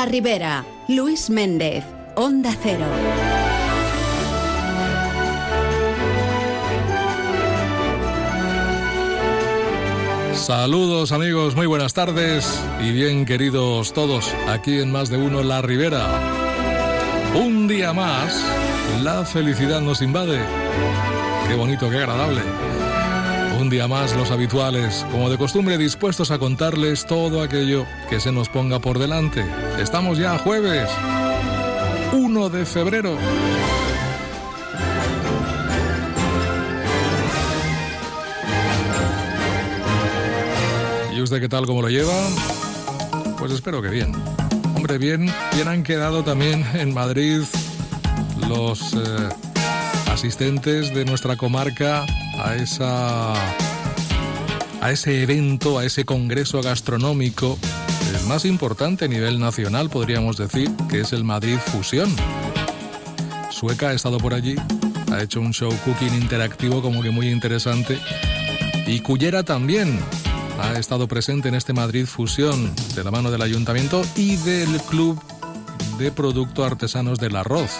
la Ribera. Luis Méndez, Onda Cero. Saludos amigos, muy buenas tardes y bien queridos todos aquí en Más de Uno La Ribera. Un día más, la felicidad nos invade. Qué bonito, qué agradable. Un día más los habituales, como de costumbre, dispuestos a contarles todo aquello que se nos ponga por delante. Estamos ya jueves, 1 de febrero. ¿Y usted qué tal, cómo lo lleva? Pues espero que bien. Hombre, bien, bien han quedado también en Madrid los eh, asistentes de nuestra comarca a esa a ese evento, a ese congreso gastronómico, el más importante a nivel nacional, podríamos decir, que es el Madrid Fusión. Sueca ha estado por allí, ha hecho un show cooking interactivo como que muy interesante. Y Cullera también ha estado presente en este Madrid Fusión de la mano del ayuntamiento y del Club de Producto Artesanos del Arroz.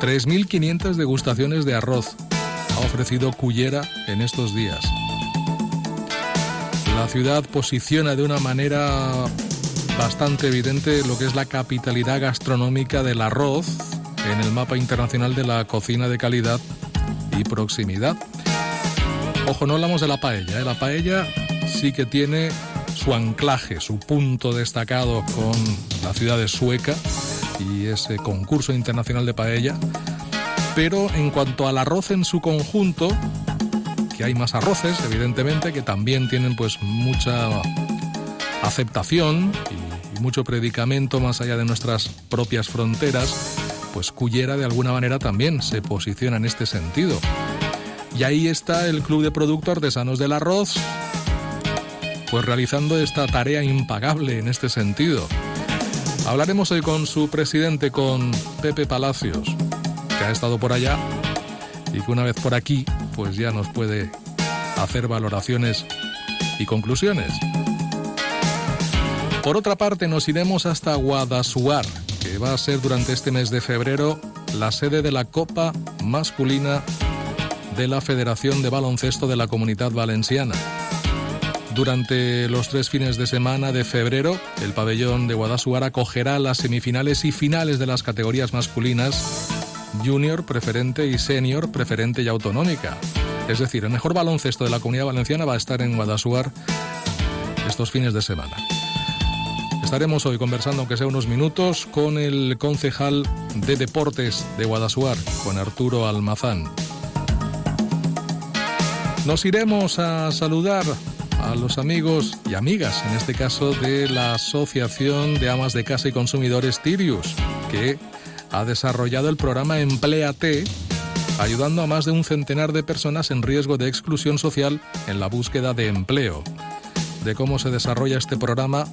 3.500 degustaciones de arroz ha ofrecido Cullera en estos días. La ciudad posiciona de una manera bastante evidente lo que es la capitalidad gastronómica del arroz en el mapa internacional de la cocina de calidad y proximidad. Ojo, no hablamos de la paella. ¿eh? La paella sí que tiene su anclaje, su punto destacado con la ciudad de Sueca y ese concurso internacional de paella pero en cuanto al arroz en su conjunto, que hay más arroces, evidentemente, que también tienen pues mucha aceptación y, mucho predicamento más allá de nuestras propias fronteras, pues Cullera de alguna manera también se posiciona en este sentido. Y ahí está el Club de Producto Artesanos del Arroz, pues realizando esta tarea impagable en este sentido. Hablaremos hoy con su presidente, con Pepe Palacios que ha estado por allá y que una vez por aquí, pues ya nos puede hacer valoraciones y conclusiones. Por otra parte, nos iremos hasta Guadasuar, que va a ser durante este mes de febrero la sede de la Copa Masculina de la Federación de Baloncesto de la Comunidad Valenciana. Durante los tres fines de semana de febrero, el pabellón de Guadasuar acogerá las semifinales y finales de las categorías masculinas junior, preferente y senior, preferente y autonómica. Es decir, el mejor baloncesto de la comunidad valenciana va a estar en Guadasuar estos fines de semana. Estaremos hoy conversando, aunque sea unos minutos, con el concejal de deportes de Guadasuar, con Arturo Almazán. Nos iremos a saludar a los amigos y amigas, en este caso de la Asociación de Amas de Casa y Consumidores Tirius, que ha desarrollado el programa Empleate, ayudando a más de un centenar de personas en riesgo de exclusión social en la búsqueda de empleo. De cómo se desarrolla este programa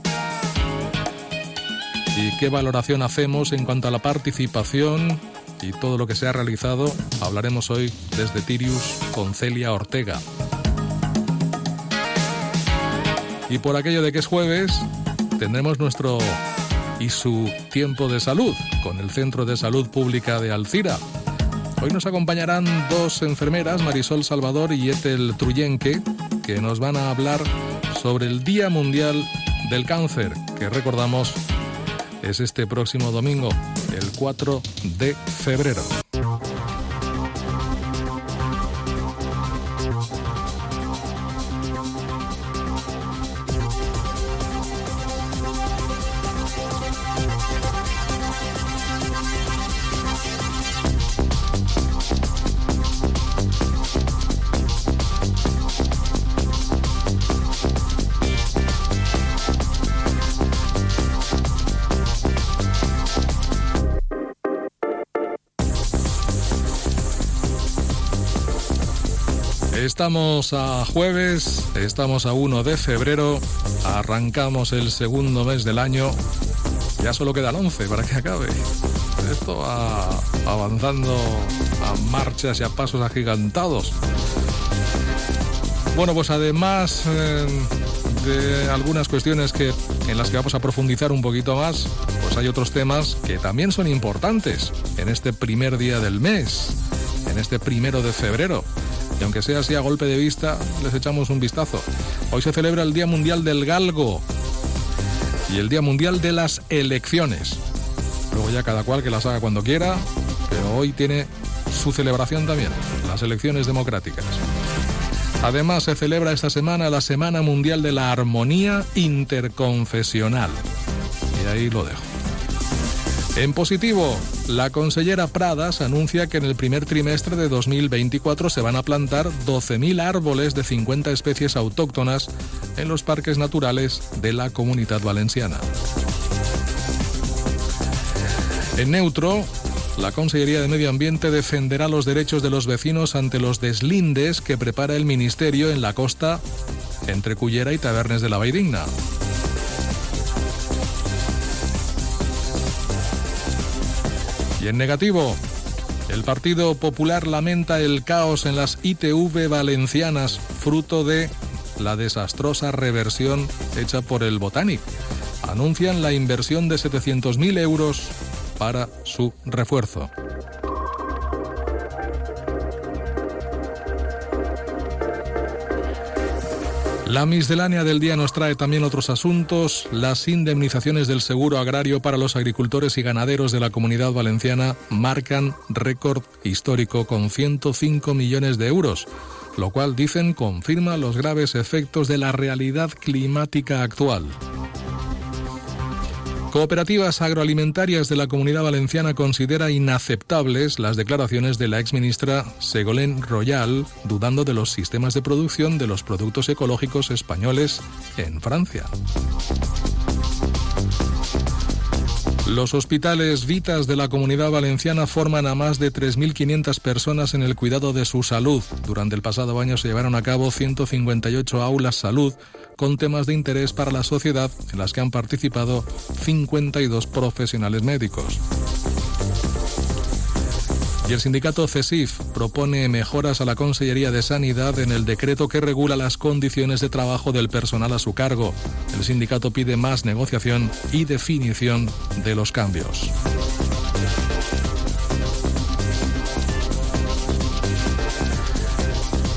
y qué valoración hacemos en cuanto a la participación y todo lo que se ha realizado, hablaremos hoy desde Tirius con Celia Ortega. Y por aquello de que es jueves, tendremos nuestro y su tiempo de salud con el Centro de Salud Pública de Alcira. Hoy nos acompañarán dos enfermeras, Marisol Salvador y Ethel Truyenque, que nos van a hablar sobre el Día Mundial del Cáncer, que recordamos es este próximo domingo, el 4 de febrero. Estamos a jueves, estamos a 1 de febrero, arrancamos el segundo mes del año, ya solo queda el 11 para que acabe. Esto va avanzando a marchas y a pasos agigantados. Bueno, pues además eh, de algunas cuestiones que en las que vamos a profundizar un poquito más, pues hay otros temas que también son importantes en este primer día del mes, en este primero de febrero. Y aunque sea así a golpe de vista, les echamos un vistazo. Hoy se celebra el Día Mundial del Galgo y el Día Mundial de las Elecciones. Luego ya cada cual que las haga cuando quiera, pero hoy tiene su celebración también, las elecciones democráticas. Además, se celebra esta semana la Semana Mundial de la Armonía Interconfesional. Y ahí lo dejo. En positivo, la consellera Pradas anuncia que en el primer trimestre de 2024 se van a plantar 12.000 árboles de 50 especies autóctonas en los parques naturales de la comunidad valenciana. En neutro, la Consellería de Medio Ambiente defenderá los derechos de los vecinos ante los deslindes que prepara el Ministerio en la costa entre Cullera y Tabernes de la Vaidigna. Y en negativo, el Partido Popular lamenta el caos en las ITV valencianas, fruto de la desastrosa reversión hecha por el Botanic. Anuncian la inversión de 700.000 euros para su refuerzo. La miscelánea del día nos trae también otros asuntos. Las indemnizaciones del seguro agrario para los agricultores y ganaderos de la comunidad valenciana marcan récord histórico con 105 millones de euros, lo cual dicen confirma los graves efectos de la realidad climática actual. Cooperativas agroalimentarias de la Comunidad Valenciana considera inaceptables las declaraciones de la exministra Segolén Royal, dudando de los sistemas de producción de los productos ecológicos españoles en Francia. Los hospitales Vitas de la Comunidad Valenciana forman a más de 3.500 personas en el cuidado de su salud. Durante el pasado año se llevaron a cabo 158 aulas salud con temas de interés para la sociedad en las que han participado 52 profesionales médicos. Y el sindicato CESIF propone mejoras a la Consellería de Sanidad en el decreto que regula las condiciones de trabajo del personal a su cargo. El sindicato pide más negociación y definición de los cambios.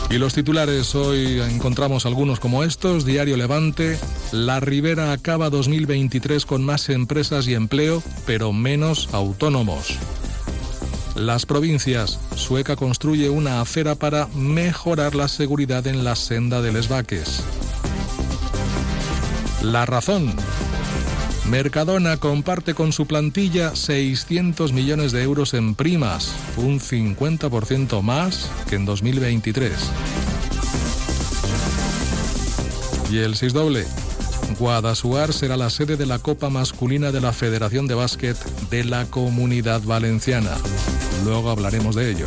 Y los titulares hoy encontramos algunos como estos. Diario Levante. La Ribera acaba 2023 con más empresas y empleo, pero menos autónomos. Las provincias. Sueca construye una acera para mejorar la seguridad en la senda de Les Vaques. La razón. Mercadona comparte con su plantilla 600 millones de euros en primas, un 50% más que en 2023. Y el 6 doble. Guadasuar será la sede de la Copa Masculina de la Federación de Básquet de la Comunidad Valenciana. Luego hablaremos de ello.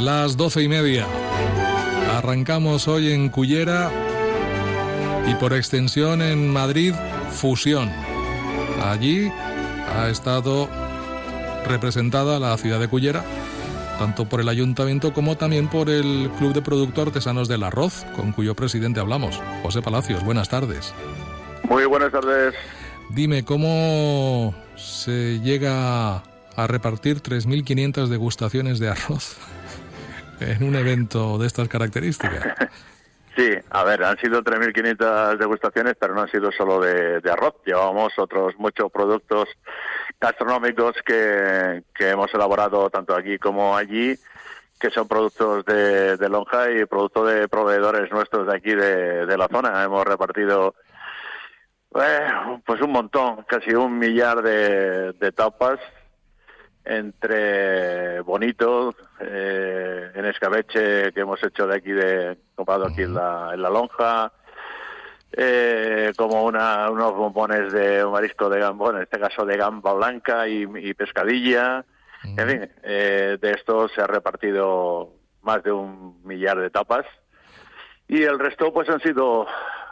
Las doce y media. Arrancamos hoy en Cullera y por extensión en Madrid, Fusión. Allí ha estado representada la ciudad de Cullera, tanto por el ayuntamiento como también por el Club de Productos Artesanos del Arroz, con cuyo presidente hablamos. José Palacios, buenas tardes. Muy buenas tardes. Dime, ¿cómo se llega a repartir 3.500 degustaciones de arroz? En un evento de estas características. Sí, a ver, han sido 3.500 degustaciones, pero no han sido solo de, arroz. Llevamos otros muchos productos gastronómicos que, hemos elaborado tanto aquí como allí, que son productos de, lonja y productos de proveedores nuestros de aquí de, la zona. Hemos repartido eh, pues un montón, casi un millar de, de tapas entre Bonito, eh, en escabeche que hemos hecho de aquí, de comprado aquí en la, en la lonja, eh, como una, unos bombones de marisco de gambón, en este caso de gamba blanca y, pescadilla. En fin, eh, de esto se ha repartido más de un millar de tapas y el resto pues han sido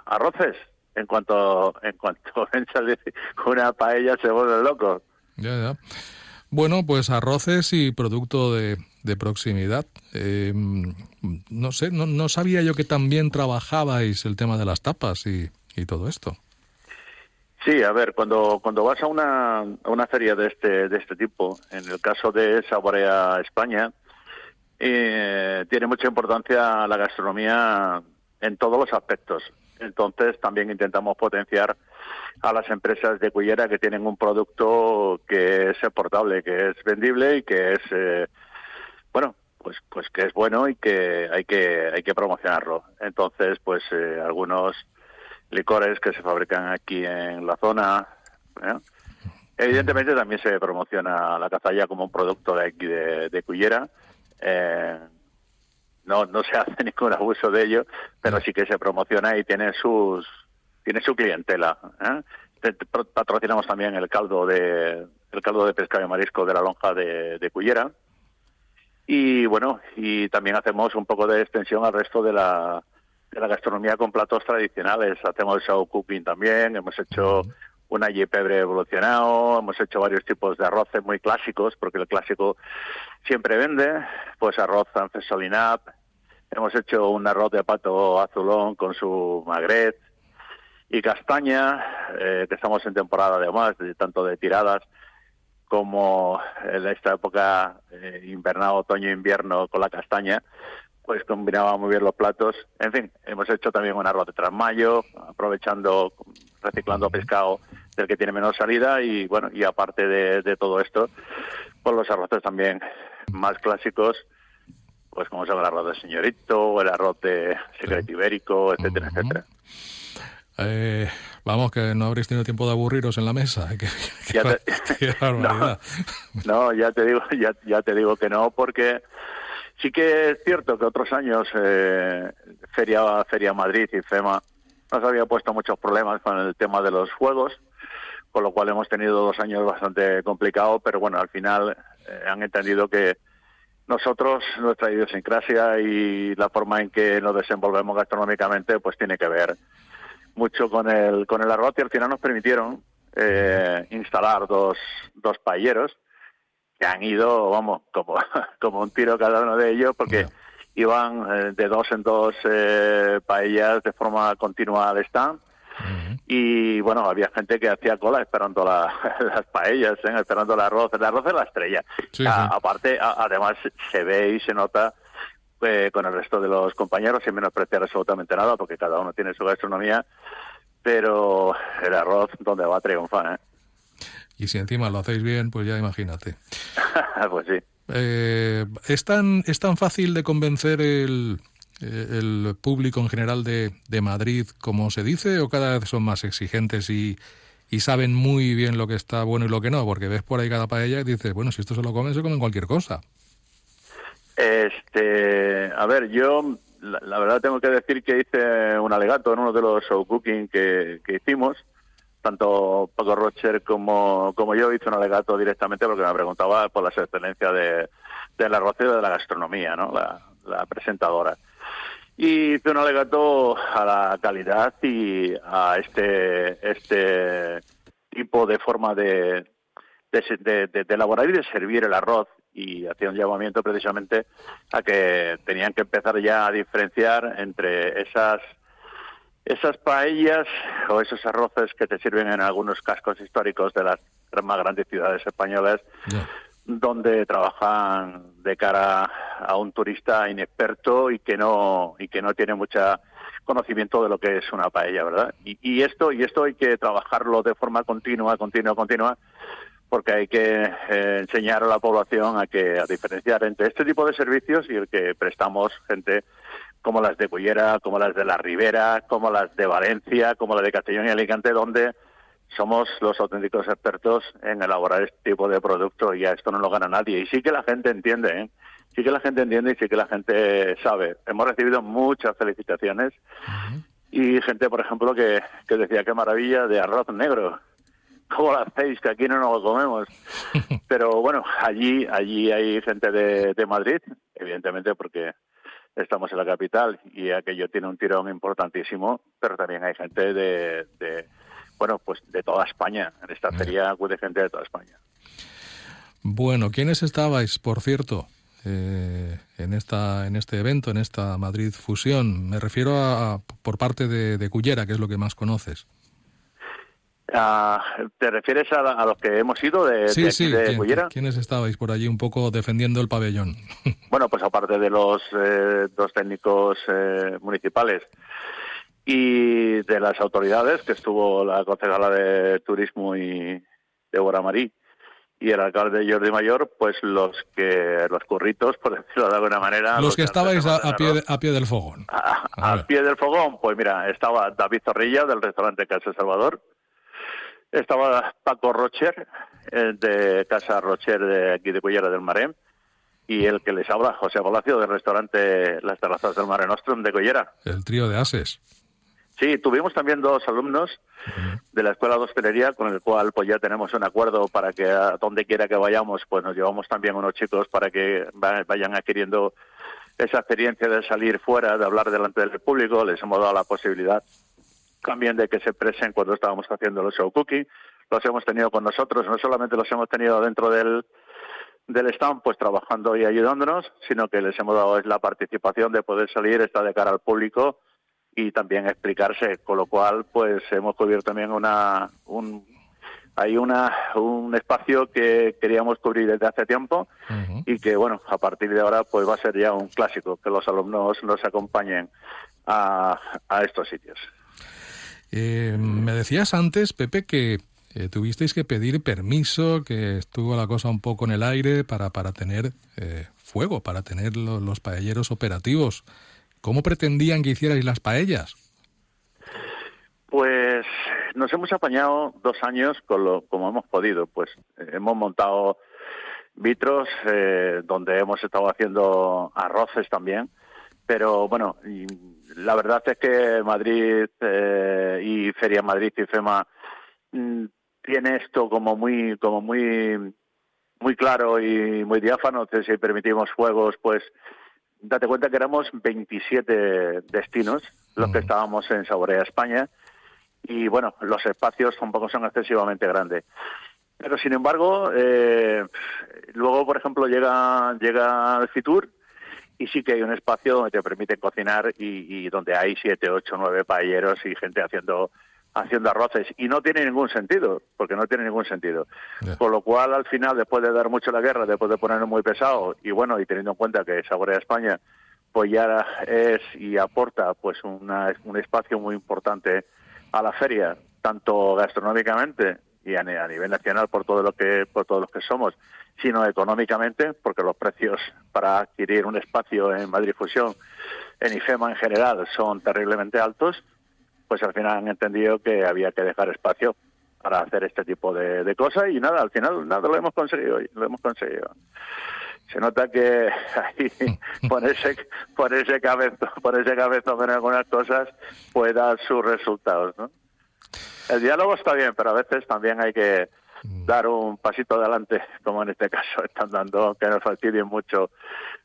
arroces. En cuanto en cuanto una paella se vuelve loco. Ya, ya. Bueno, pues arroces y producto de, proximidad. Eh, no sé, no, sabía yo que también trabajabais el tema de las tapas y, todo esto. Sí, a ver, cuando, cuando vas a una, una feria de este, de este tipo, en el caso de Saborea España, eh, tiene mucha importancia la gastronomía en todos los aspectos. Entonces también intentamos potenciar a las empresas de Cullera que tienen un producto que es portable, que es vendible y que es eh, bueno, pues pues que es bueno y que hay que hay que promocionarlo. Entonces, pues eh, algunos licores que se fabrican aquí en la zona, ¿eh? evidentemente también se promociona la cazalla como un producto de aquí de, de Cullera. no no se hace ningún abuso de ello, pero sí que se promociona y tiene sus tiene su clientela. ¿eh? Patrocinamos también el caldo de el caldo de pescado y marisco de la lonja de, de Cullera. Y bueno, y también hacemos un poco de extensión al resto de la, de la gastronomía con platos tradicionales. Hacemos show cooking también, hemos hecho un pebre evolucionado, hemos hecho varios tipos de arroces muy clásicos, porque el clásico siempre vende, pues arroz ancesolinap, hemos hecho un arroz de pato azulón con su magret, y castaña, eh, que estamos en temporada además, de, tanto de tiradas como en esta época eh, invernal, otoño-invierno con la castaña, pues combinaba muy bien los platos. En fin, hemos hecho también un arroz de trasmayo, aprovechando, reciclando pescado del que tiene menos salida y bueno, y aparte de, todo esto, pues los arroces también más clásicos, pues como son el arroz de señorito, el arroz de secreto ibérico, etcétera, etcétera. Eh, vamos, que no habréis tenido tiempo de aburriros en la mesa. no, ya te digo, ya, ya te digo que no, porque sí que es cierto que otros años eh, Feria, Feria Madrid y FEMA nos había puesto muchos problemas con el tema de los juegos, con lo cual hemos tenido dos años bastante complicados, pero bueno, al final eh, han entendido que nosotros, nuestra idiosincrasia y la forma en que nos desenvolvemos gastronómicamente, pues tiene que ver mucho con el, con el arroz y al final nos permitieron eh, instalar dos, dos paelleros que han ido, vamos, como, como un tiro cada uno de ellos, porque iban eh, de dos en dos eh, paellas de forma continua al stand. Y bueno, había gente que hacía cola esperando las paellas, ¿eh? esperando el arroz. El arroz es la estrella. aparte, además, se ve y se nota eh, con el resto de los compañeros, sin menospreciar absolutamente nada, porque cada uno tiene su gastronomía, pero el arroz donde va a triunfar. ¿eh? Y si encima lo hacéis bien, pues ya imagínate. pues sí. Eh, ¿es, tan, ¿Es tan fácil de convencer el, el público en general de, de, Madrid como se dice o cada vez son más exigentes y, y, saben muy bien lo que está bueno y lo que no? Porque ves por ahí cada paella y dices, bueno, si esto se lo comen, se comen cualquier cosa. Este, a ver, yo la, verdad tengo que decir que hice un alegato en uno de los show cooking que, que hicimos tanto Paco Rocher como, como yo hice un alegato directamente porque me preguntaba por las excelencias de, de la de la gastronomía, ¿no? La, presentadora. Y hice un alegato a la calidad y a este, este tipo de forma de, de, de, elaborar y de servir el arroz y hacía un llamamiento precisamente a que tenían que empezar ya a diferenciar entre esas esas paellas o esos arroces que te sirven en algunos cascos históricos de las más grandes ciudades españolas, donde trabajan de cara a un turista inexperto y que no y que no tiene mucha conocimiento de lo que es una paella, ¿verdad? Y, y esto y esto hay que trabajarlo de forma continua, continua, continua, porque hay que eh, enseñar a la población a que a diferenciar entre este tipo de servicios y el que prestamos gente como las de Cullera, como las de la Ribera, como las de Valencia, como las de Castellón y Alicante, donde somos los auténticos expertos en elaborar este tipo de producto y a esto no lo gana nadie. Y sí que la gente entiende, ¿eh? sí que la gente entiende y sí que la gente sabe. Hemos recibido muchas felicitaciones y gente, por ejemplo, que, que decía qué maravilla de arroz negro. ¿Cómo lo hacéis? Que aquí no nos lo comemos. Pero bueno, allí allí hay gente de, de Madrid, evidentemente, porque estamos en la capital y aquello tiene un tirón importantísimo, pero también hay gente de, bueno, pues de toda España. En esta feria acude gente de toda España. Bueno, ¿quiénes estabais, por cierto, eh, en esta en este evento, en esta Madrid Fusión? Me refiero a, por parte de, de Cullera, que es lo que más conoces. Ah, ¿Te refieres a, los que hemos ido de, sí, sí. ¿Quiénes estabais por allí un poco defendiendo el pabellón? bueno, pues aparte de los eh, dos técnicos eh, municipales y de las autoridades, que estuvo la concejala de Turismo y de Marí y el alcalde Jordi Mayor, pues los que los curritos, por decirlo de alguna manera. Los, que, estabais a, pie a pie del fogón. A, pie del fogón, pues mira, estaba David Zorrilla del restaurante Casa Salvador, estaba Paco Rocher, eh, de Casa Rocher de aquí de Cullera del Marén, y el que les habla, José Palacio, del restaurante Las Terrazas del Mare Nostrum de Cullera. El trío de ases. Sí, tuvimos también dos alumnos de la Escuela de Hostelería, con el cual pues ya tenemos un acuerdo para que a donde quiera que vayamos, pues nos llevamos también unos chicos para que vayan adquiriendo esa experiencia de salir fuera, de hablar delante del público. Les hemos dado la posibilidad también de que se presen cuando estábamos haciendo los show cooking. Los hemos tenido con nosotros, no solamente los hemos tenido dentro del, del stand, pues trabajando y ayudándonos, sino que les hemos dado la participación de poder salir, estar de cara al público y también explicarse, con lo cual pues hemos cubierto también una un hay una un espacio que queríamos cubrir desde hace tiempo y que bueno a partir de ahora pues va a ser ya un clásico que los alumnos nos acompañen a, a estos sitios. Eh, me decías antes, Pepe, que eh, tuvisteis que pedir permiso, que estuvo la cosa un poco en el aire para, para tener eh, fuego, para tener los paelleros operativos. ¿Cómo pretendían que hicierais las paellas? Pues nos hemos apañado dos años con lo, como hemos podido. Pues hemos montado vitros donde hemos estado haciendo arroces también pero bueno, la verdad es que Madrid eh, y Feria Madrid y FEMA mm, tiene esto como muy, como muy, muy claro y muy diáfano. Si permitimos juegos, pues date cuenta que éramos 27 destinos los que estábamos en Saborea España y bueno, los espacios tampoco son excesivamente grandes. Pero sin embargo, eh, luego, por ejemplo, llega llega el Fitur y sí que hay un espacio donde te permite cocinar y, donde hay siete, ocho, nueve paelleros y gente haciendo haciendo arroces. Y no tiene ningún sentido porque no tiene ningún sentido. Por lo cual al final después de dar mucho la guerra después de ponerlo muy pesado y bueno y teniendo en cuenta que Saborea España pues ya es y aporta pues una, un espacio muy importante a la feria tanto gastronómicamente y a, nivel nacional por todo lo que por todos los que somos, sino económicamente, porque los precios para adquirir un espacio en Madrid Fusión, en IFEMA en general, son terriblemente altos, pues al final han entendido que había que dejar espacio para hacer este tipo de, cosas y nada, al final nada lo hemos conseguido, lo hemos conseguido. Se nota que ahí ponerse, ponerse cabezo, ponerse cabeza en algunas cosas puede dar sus resultados, ¿no? El diálogo está bien, pero a veces también hay que mm. dar un pasito adelante, como en este caso están dando, que nos fastidien mucho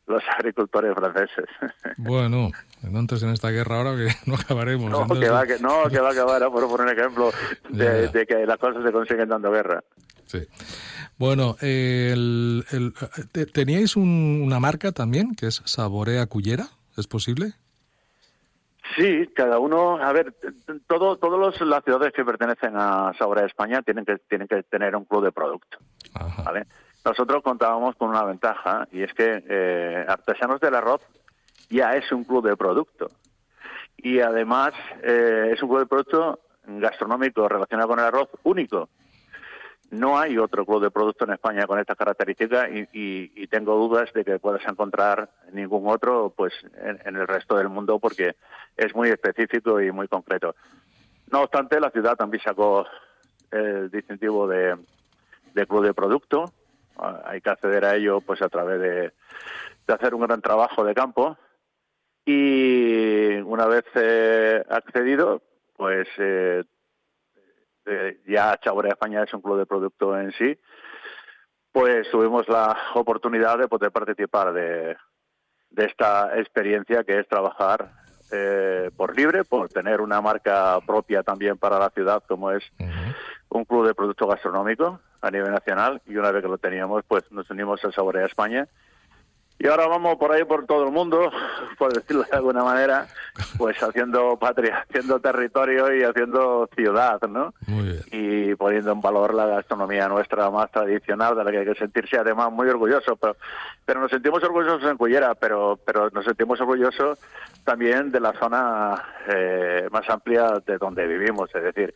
los agricultores franceses. Bueno, entonces en esta guerra ahora que no acabaremos. No, que va, que, no, que va a acabar, por poner un ejemplo de, que las cosas se consiguen dando guerra. Sí. Bueno, el, ¿teníais una marca también que es Saborea Cullera? ¿Es posible? Sí, cada uno, a ver, todo, todas las ciudades que pertenecen a Saborea España tienen que, tienen que tener un club de producto. ¿vale? Nosotros contábamos con una ventaja y es que eh, Artesanos del Arroz ya es un club de producto. Y además eh, es un club de producto gastronómico relacionado con el arroz único. No hay otro club de producto en España con estas características y, tengo dudas de que puedas encontrar ningún otro pues en, el resto del mundo porque es muy específico y muy concreto. No obstante, la ciudad también sacó el distintivo de club de producto hay que acceder a ello pues a través de, hacer un gran trabajo de campo y una vez eh, accedido pues eh, eh, ya Chaborea España es un club de producto en sí pues tuvimos la oportunidad de poder participar de, de esta experiencia que es trabajar por libre, por tener una marca propia también para la ciudad como es un club de producto gastronómico a nivel nacional y una vez que lo teníamos, pues nos unimos a Saborea España. Y ahora vamos por ahí por todo el mundo, por decirlo de alguna manera, pues haciendo patria, haciendo territorio y haciendo ciudad, ¿no? Y poniendo en valor la gastronomía nuestra más tradicional, de la que hay que sentirse además muy orgulloso. Pero, pero nos sentimos orgullosos en Cullera, pero, pero nos sentimos orgullosos también de la zona eh, más amplia de donde vivimos, es decir,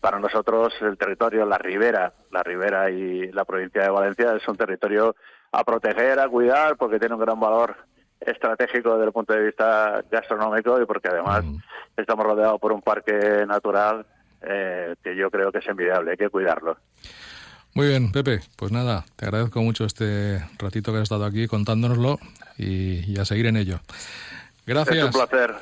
para nosotros el territorio, la ribera, la ribera y la provincia de Valencia es un territorio a proteger, a cuidar, porque tiene un gran valor estratégico desde el punto de vista gastronómico y porque además mm. estamos rodeados por un parque natural eh, que yo creo que es envidiable, hay que cuidarlo. Muy bien, Pepe, pues nada, te agradezco mucho este ratito que has estado aquí contándonoslo y, y a seguir en ello. Gracias. Es un placer.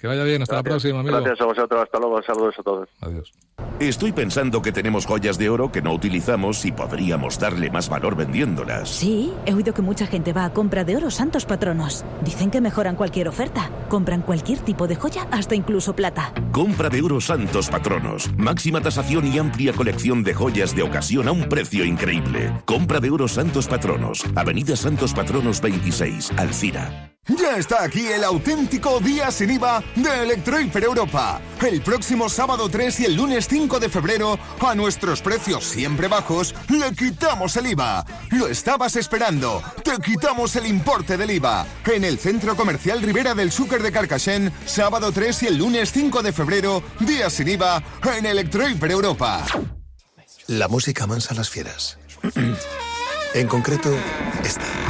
Que vaya bien, hasta la próxima, amigo. Gracias a vosotros, hasta luego, saludos a todos. Adiós. Estoy pensando que tenemos joyas de oro que no utilizamos y podríamos darle más valor vendiéndolas. Sí, he oído que mucha gente va a compra de oro santos patronos. Dicen que mejoran cualquier oferta. Compran cualquier tipo de joya, hasta incluso plata. Compra de oro santos patronos. Máxima tasación y amplia colección de joyas de ocasión a un precio increíble. Compra de oro santos patronos. Avenida Santos Patronos 26, Alcira. Ya está aquí el auténtico día sin IVA de Electroiper Europa. El próximo sábado 3 y el lunes 5 de febrero, a nuestros precios siempre bajos, le quitamos el IVA. Lo estabas esperando. Te quitamos el importe del IVA. En el Centro Comercial Rivera del Súcar de Carcassén, sábado 3 y el lunes 5 de febrero, día sin IVA en Electroiper Europa. La música mansa las fieras. en concreto, esta.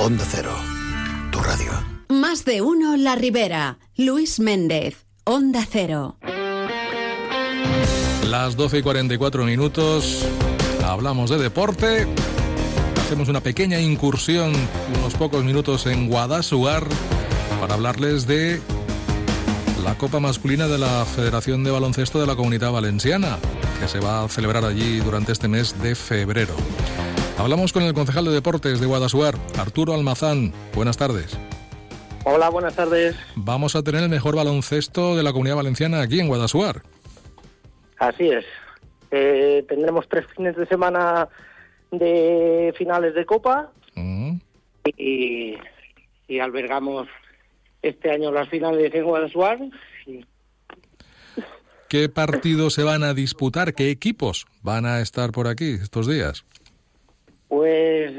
Onda Cero, tu radio. Más de uno La Ribera. Luis Méndez, Onda Cero. Las 12 y 44 minutos. Hablamos de deporte. Hacemos una pequeña incursión, unos pocos minutos en Guadasuar, para hablarles de la Copa Masculina de la Federación de Baloncesto de la Comunidad Valenciana, que se va a celebrar allí durante este mes de febrero. Hablamos con el concejal de deportes de Guadasuar, Arturo Almazán. Buenas tardes. Hola, buenas tardes. Vamos a tener el mejor baloncesto de la comunidad valenciana aquí en Guadasuar. Así es. Eh, tendremos tres fines de semana de finales de Copa y, y albergamos este año las finales en Guadalajara. Y ¿Qué partidos se van a disputar? ¿Qué equipos van a estar por aquí estos días? Pues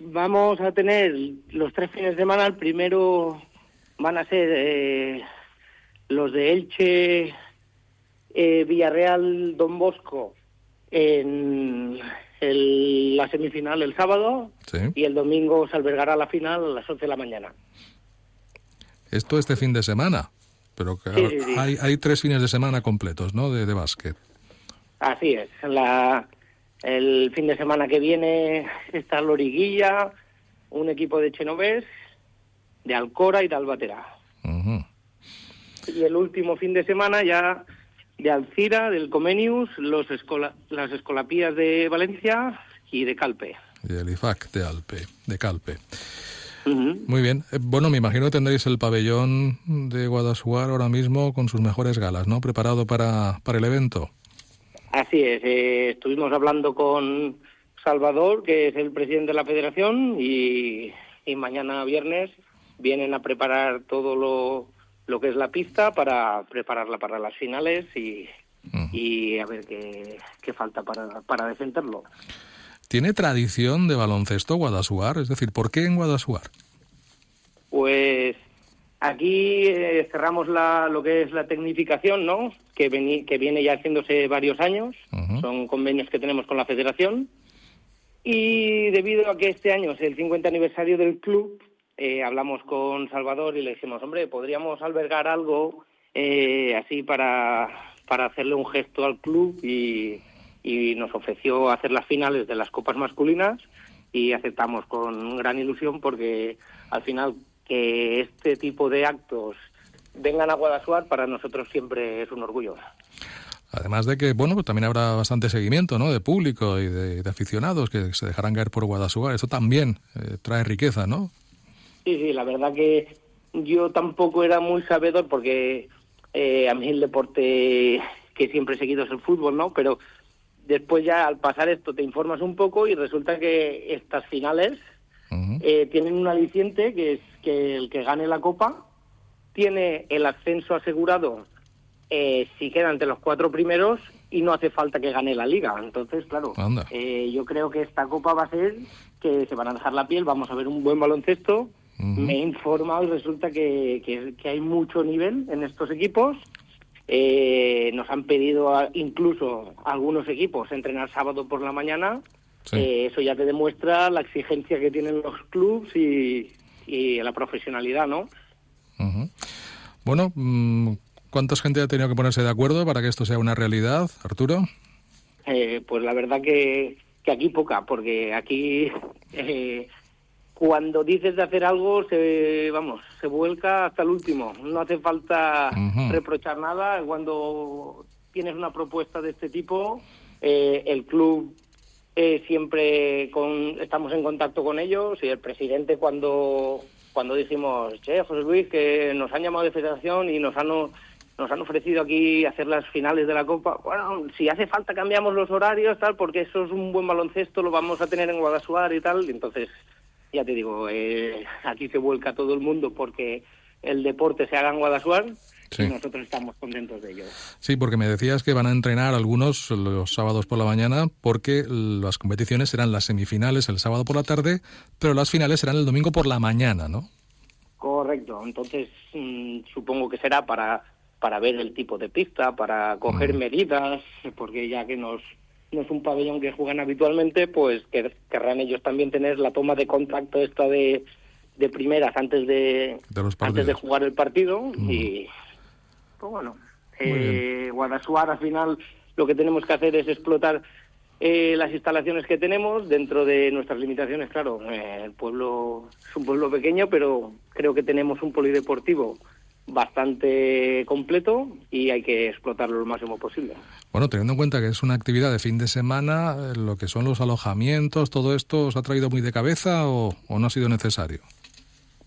vamos a tener los tres fines de semana. El primero van a ser eh, los de Elche, eh, Villarreal, Don Bosco en el- la semifinal el sábado Sí. y el domingo se albergará la final a las 11 de la mañana. Esto este fin de semana. Pero que Sí, sí, sí. Hay, hay tres fines de semana completos, ¿no? De, de básquet. Así es. La, el fin de semana que viene está Loriguilla, un equipo de Chenovés, de Alcora y de Albatera. Y el último fin de semana ya de Alcira, del Comenius, los escola- las Escolapías de Valencia y de Calpe. Y el IFAC de Alpe, de Calpe. Muy bien. Eh, Bueno, me imagino que tendréis el pabellón de Guadasuar ahora mismo con sus mejores galas, ¿no? Preparado para, para el evento. Así es, eh, estuvimos hablando con Salvador, que es el presidente de la federación, y, y mañana viernes vienen a preparar todo lo, lo que es la pista para prepararla para las finales y, y a ver qué, qué falta para, para defenderlo. ¿Tiene tradición de baloncesto Guadasuar? Es decir, ¿por qué en Guadasuar? Pues aquí eh, cerramos la, lo que es la tecnificación, ¿no? Que, veni- que viene ya haciéndose varios años. Son convenios que tenemos con la federación. Y debido a que este año es el 50 aniversario del club, eh, hablamos con Salvador y le dijimos, hombre, podríamos albergar algo eh, así para, para hacerle un gesto al club y, y nos ofreció hacer las finales de las copas masculinas y aceptamos con gran ilusión porque al final que este tipo de actos vengan a Guadasuar para nosotros siempre es un orgullo. Además de que, bueno, pues también habrá bastante seguimiento, ¿no? De público y de, de aficionados que se dejarán caer por Guadasuar. Eso también eh, trae riqueza, ¿no? Sí, sí, la verdad que yo tampoco era muy sabedor porque eh, a mí el deporte que siempre he seguido es el fútbol, ¿no? Pero después ya al pasar esto te informas un poco y resulta que estas finales eh, tienen un aliciente que es que el que gane la copa tiene el ascenso asegurado eh, si queda entre los cuatro primeros y no hace falta que gane la liga. Entonces, claro, eh, yo creo que esta copa va a ser que se van a dejar la piel, vamos a ver un buen baloncesto. Me he informado y resulta que, que- que hay mucho nivel en estos equipos. Eh, nos han pedido a- incluso algunos equipos entrenar sábado por la mañana. Eh, eso ya te demuestra la exigencia que tienen los clubs y, y la profesionalidad, ¿no? Bueno, mm, ¿cuánta gente ha tenido que ponerse de acuerdo para que esto sea una realidad, Arturo? Eh, pues la verdad que, que aquí poca, porque aquí eh, cuando dices de hacer algo, se, vamos, se vuelca hasta el último. No hace falta reprochar nada. Cuando tienes una propuesta de este tipo, eh, el club eh, siempre con, estamos en contacto con ellos y el presidente cuando cuando dijimos, che, José Luis, que nos han llamado de federación y nos han nos han ofrecido aquí hacer las finales de la Copa. Bueno, si hace falta cambiamos los horarios, tal, porque eso es un buen baloncesto, lo vamos a tener en Guadasuar y tal. Entonces, ya te digo, eh, aquí se vuelca todo el mundo porque el deporte se haga en Guadasuar Sí. nosotros estamos contentos de ello. Sí, porque me decías que van a entrenar algunos los sábados por la mañana porque las competiciones serán las semifinales el sábado por la tarde, pero las finales serán el domingo por la mañana, ¿no? Correcto, entonces mm, supongo que será para, para ver el tipo de pista, para coger medidas, porque ya que nos, no es un pabellón que juegan habitualmente, pues que, querrán ellos también tener la toma de contacto esta de, de primeras antes de, antes de jugar el partido y bueno, eh, Guadasuar al final lo que tenemos que hacer es explotar eh, las instalaciones que tenemos dentro de nuestras limitaciones, claro. eh, el pueblo es un pueblo pequeño, pero creo que tenemos un polideportivo bastante completo y hay que explotarlo lo máximo posible. Bueno, teniendo en cuenta que es una actividad de fin de semana, eh, lo que son los alojamientos, todo esto, ¿os ha traído muy de cabeza o, o no ha sido necesario?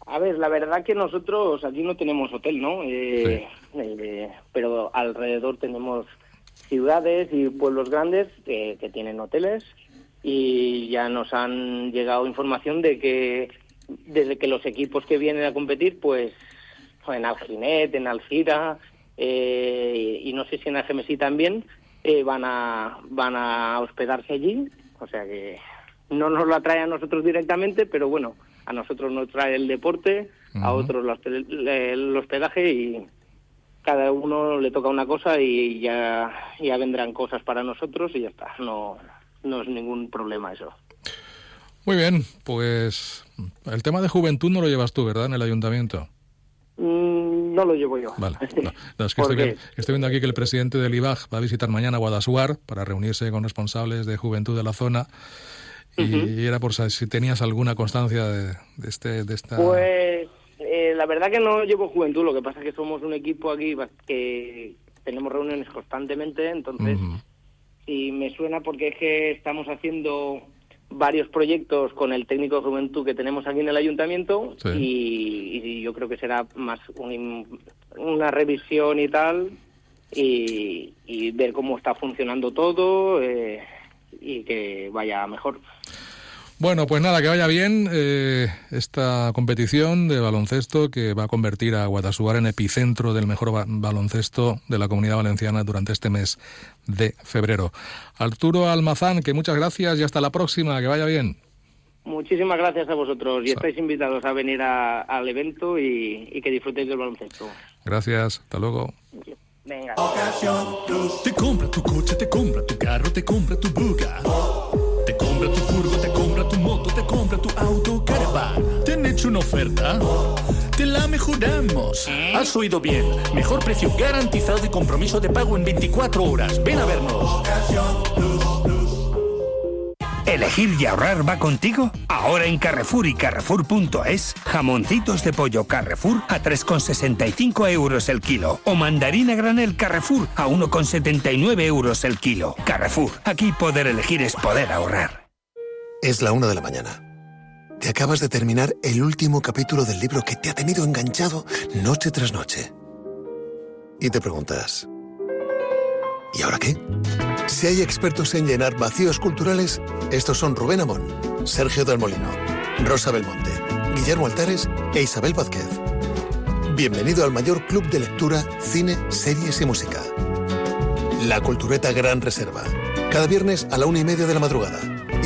A ver, la verdad que nosotros aquí no tenemos hotel, ¿no? Eh, eh, pero alrededor tenemos ciudades y pueblos grandes que, tienen hoteles y ya nos han llegado información de que desde que los equipos que vienen a competir, pues en Alginet, en Alcira eh, y no sé si en Algemesí también, eh, van, a, van a hospedarse allí. O sea que no nos lo atrae a nosotros directamente, pero bueno, a nosotros nos trae el deporte, a otros el hospedaje y cada uno le toca una cosa y ya, ya vendrán cosas para nosotros y ya está. No, no es ningún problema eso. Muy bien, pues el tema de juventud no lo llevas tú, ¿verdad? En el ayuntamiento. Mm, no lo llevo yo. Vale. es que estoy, viendo aquí que el presidente del IBAG va a visitar mañana Guadasuar para reunirse con responsables de juventud de la zona. Y era por si tenías alguna constancia de, este, de esta... Pues verdad que no llevo juventud, lo que pasa es que somos un equipo aquí que tenemos reuniones constantemente, entonces y me suena porque es que estamos haciendo varios proyectos con el técnico de juventud que tenemos aquí en el ayuntamiento y, yo creo que será más una revisión y tal y, ver cómo está funcionando todo eh, y que vaya mejor. Bueno, pues nada, que vaya bien eh, esta competición de baloncesto que va a convertir a Guadasuar en epicentro del mejor baloncesto de la comunidad valenciana durante este mes de febrero. Arturo Almazán, que muchas gracias y hasta la próxima, que vaya bien. Muchísimas gracias a vosotros y estáis invitados a venir al evento y, que disfrutéis del baloncesto. Gracias, hasta luego. Venga. Te compra tu coche, te compra tu carro, te compra tu buga. Te compra tu furgo, te compra tu moto, te compra tu auto, caravana. ¿Te han hecho una oferta? Te la mejoramos. Has oído bien. Mejor precio garantizado y compromiso de pago en 24 horas. Ven a vernos. ¿Elegir y ahorrar va contigo? Ahora en Carrefour y Carrefour.es, jamoncitos de pollo Carrefour a 3,65 euros el kilo. O mandarina granel Carrefour a 1,79 euros el kilo. Carrefour, aquí poder elegir es poder ahorrar. Es la una de la mañana. Te acabas de terminar el último capítulo del libro que te ha tenido enganchado noche tras noche. Y te preguntas, ¿y ahora qué? Si hay expertos en llenar vacíos culturales, estos son Rubén Amón, Sergio del Molino, Rosa Belmonte, Guillermo Altares e Isabel Vázquez. Bienvenido al mayor club de lectura, cine, series y música. La Cultureta Gran Reserva. Cada viernes a la una y media de la madrugada.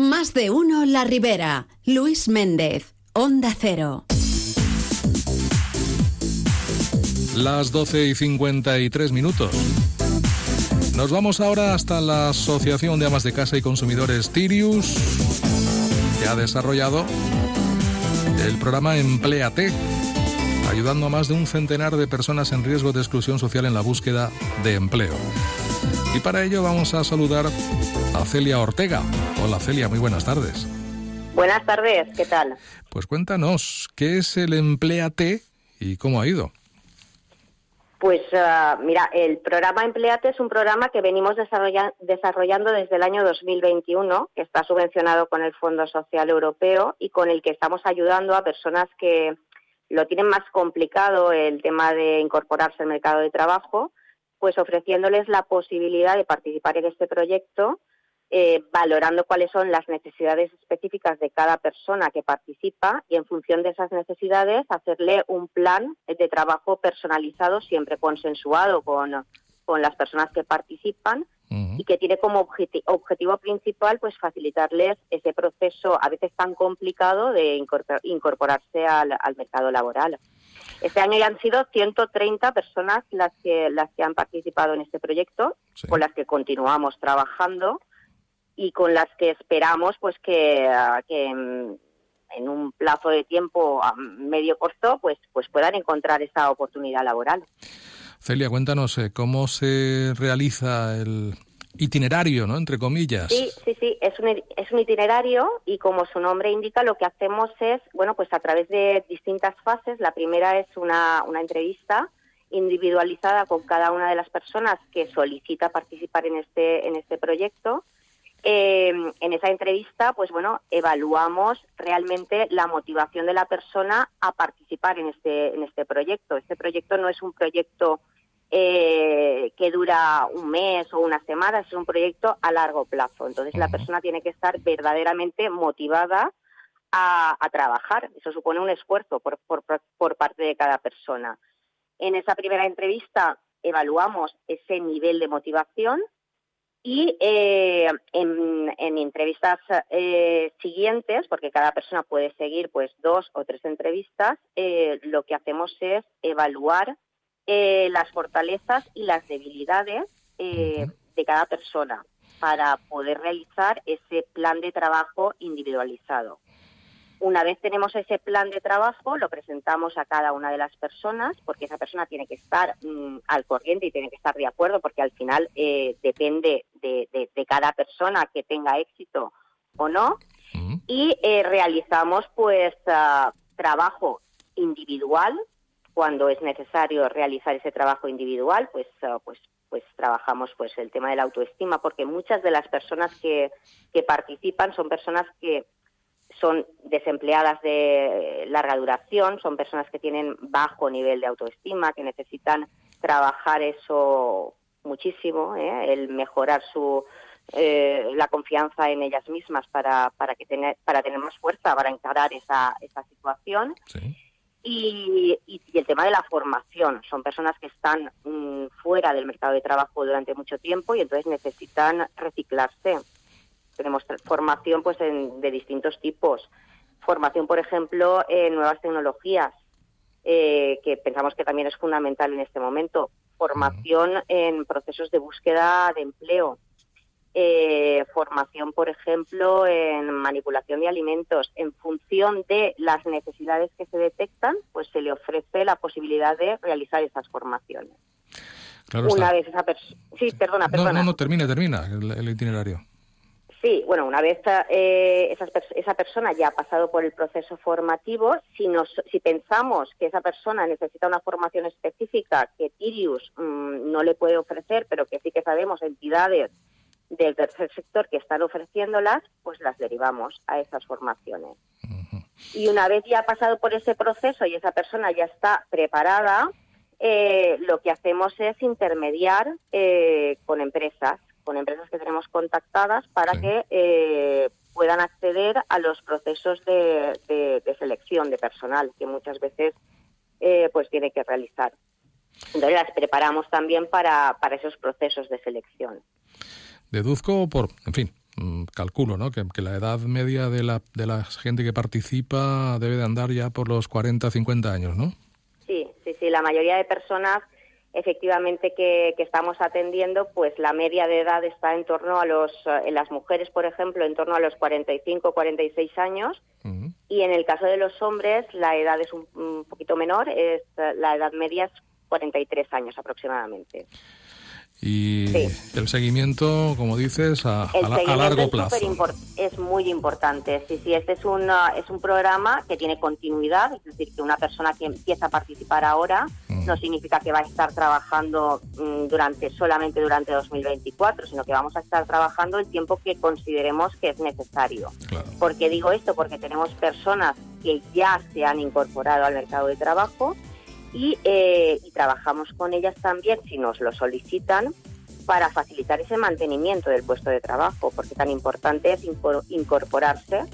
Más de uno La Ribera. Luis Méndez, Onda Cero. Las 12 y 53 minutos. Nos vamos ahora hasta la Asociación de Amas de Casa y Consumidores Tirius, que ha desarrollado el programa Empleate, ayudando a más de un centenar de personas en riesgo de exclusión social en la búsqueda de empleo. Y para ello vamos a saludar a Celia Ortega. Hola Celia, muy buenas tardes. Buenas tardes, ¿qué tal? Pues cuéntanos, ¿qué es el Empleate y cómo ha ido? Pues ah, mira, el programa Empleate es un programa que venimos desarrollando desde el año 2021, que está subvencionado con el Fondo Social Europeo y con el que estamos ayudando a personas que lo tienen más complicado el tema de incorporarse al mercado de trabajo, pues ofreciéndoles la posibilidad de participar en este proyecto eh, valorando cuáles son las necesidades específicas de cada persona que participa y en función de esas necesidades hacerle un plan de trabajo personalizado, siempre consensuado con, con las personas que participan y que tiene como objetivo principal pues facilitarles ese proceso a veces tan complicado de incorporarse al, mercado laboral. Este año ya han sido 130 personas las que las que han participado en este proyecto, con las que continuamos trabajando y con las que esperamos pues que, ah, en, un plazo de tiempo medio corto pues pues puedan encontrar esa oportunidad laboral. Celia, cuéntanos eh, cómo se realiza el itinerario, ¿no? Entre comillas. Sí, sí, sí, es un, es un itinerario y como su nombre indica, lo que hacemos es, bueno, pues a través de distintas fases. La primera es una, una entrevista individualizada con cada una de las personas que solicita participar en este, en este proyecto. Eh, en esa entrevista, pues bueno, evaluamos realmente la motivación de la persona a participar en este, en este proyecto. Este proyecto no es un proyecto eh, que dura un mes o unas semanas, es un proyecto a largo plazo. Entonces, la persona tiene que estar verdaderamente motivada a, trabajar. Eso supone un esfuerzo por, por, por parte de cada persona. En esa primera entrevista evaluamos ese nivel de motivación y eh, en, entrevistas eh, siguientes, porque cada persona puede seguir pues dos o tres entrevistas, eh, lo que hacemos es evaluar las fortalezas y las debilidades de cada persona para poder realizar ese plan de trabajo individualizado. Una vez tenemos ese plan de trabajo, lo presentamos a cada una de las personas, porque esa persona tiene que estar mm, al corriente y tiene que estar de acuerdo, porque al final eh, depende de, cada persona que tenga éxito o no. Y eh, realizamos, pues, ah, trabajo individual cuando es necesario realizar ese trabajo individual, pues, ah, pues, pues trabajamos, pues, el tema de la autoestima, porque muchas de las personas que, que participan son personas que son desempleadas de larga duración, son personas que tienen bajo nivel de autoestima, que necesitan trabajar eso muchísimo, ¿eh? el mejorar su eh, la confianza en ellas mismas para, para que tener para tener más fuerza para encarar esa, esa situación. Y, y, el tema de la formación. Son personas que están mm, fuera del mercado de trabajo durante mucho tiempo y entonces necesitan reciclarse tenemos formación pues de distintos tipos. Formación, por ejemplo, en nuevas tecnologías, eh, que pensamos que también es fundamental en este momento. Formación en procesos de búsqueda de empleo. Eh, formación, por ejemplo, en manipulación de alimentos. En función de las necesidades que se detectan, pues se le ofrece la posibilidad de realizar esas formaciones. Una vez esa persona... Sí, perdona, perdona. No, no, no, termina, termina el itinerario. Sí, bueno, una vez eh, esa, persona ya ha pasado por el proceso formativo, si, si pensamos que esa persona necesita una formación específica que Tirius mm, no le puede ofrecer, pero que sí que sabemos entidades del tercer sector que están ofreciéndolas, pues las derivamos a esas formaciones. Y una vez ya ha pasado por ese proceso y esa persona ya está preparada, eh, lo que hacemos es intermediar eh, con empresas con empresas que tenemos contactadas para que eh, puedan acceder a los procesos de, selección de personal que muchas veces eh, pues tiene que realizar. Entonces las preparamos también para, para esos procesos de selección. Deduzco por, en fin, mm, calculo, ¿no? Que, que, la edad media de la, de la gente que participa debe de andar ya por los 40, 50 años, ¿no? Sí, sí, sí. La mayoría de personas efectivamente que, estamos atendiendo, pues la media de edad está en torno a los, eh, en las mujeres, por ejemplo, en torno a los 45, 46 años, y en el caso de los hombres la edad es un, un, poquito menor, es la edad media es 43 años aproximadamente. Y el seguimiento, como dices, a, largo plazo. Es, muy importante. Sí, sí, este es un, uh, es un programa que tiene continuidad, es decir, que una persona que empieza a participar ahora mm. no significa que va a estar trabajando mm, durante solamente durante 2024, sino que vamos a estar trabajando el tiempo que consideremos que es necesario. ¿Por qué digo esto? Porque tenemos personas que ya se han incorporado al mercado de trabajo eh, y, trabajamos con ellas también, si nos lo solicitan, para facilitar ese mantenimiento del puesto de trabajo, porque tan importante es incorporarse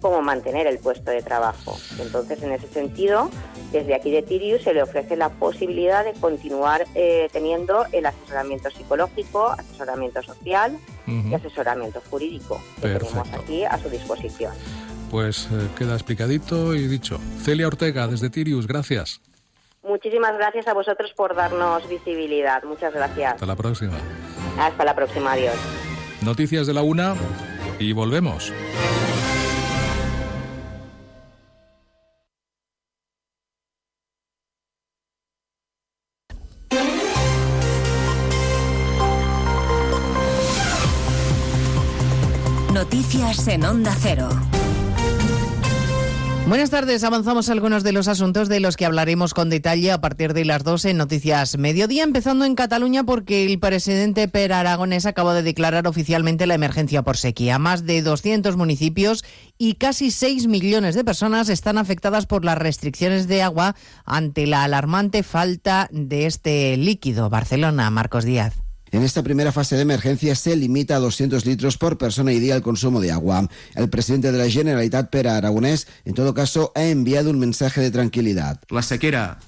como mantener el puesto de trabajo. Entonces, en ese sentido, desde aquí de Tirius se le ofrece la posibilidad de continuar eh, teniendo el asesoramiento psicológico, asesoramiento social y asesoramiento jurídico que tenemos aquí a su disposición. Pues eh, queda explicadito y dicho. Celia Ortega, desde Tirius, gracias. Muchísimas gracias a vosotros por darnos visibilidad. Muchas gracias. Hasta la próxima. Hasta la próxima. Adiós. Noticias de la una y volvemos. Noticias en Onda Cero. Buenas tardes, avanzamos algunos de los asuntos de los que hablaremos con detalle a partir de las 12 en Noticias Mediodía, empezando en Cataluña porque el presidente Per Aragonés acaba de declarar oficialmente la emergencia por sequía. Más de 200 municipios y casi 6 millones de personas están afectadas por las restricciones de agua ante la alarmante falta de este líquido. Barcelona, Marcos Díaz. En esta primera fase de emergencia se limita a 200 litros por persona y día el consumo de agua. El presidente de la Generalitat, Pere Aragonés, en todo caso, ha enviado un mensaje de tranquilidad. La sequera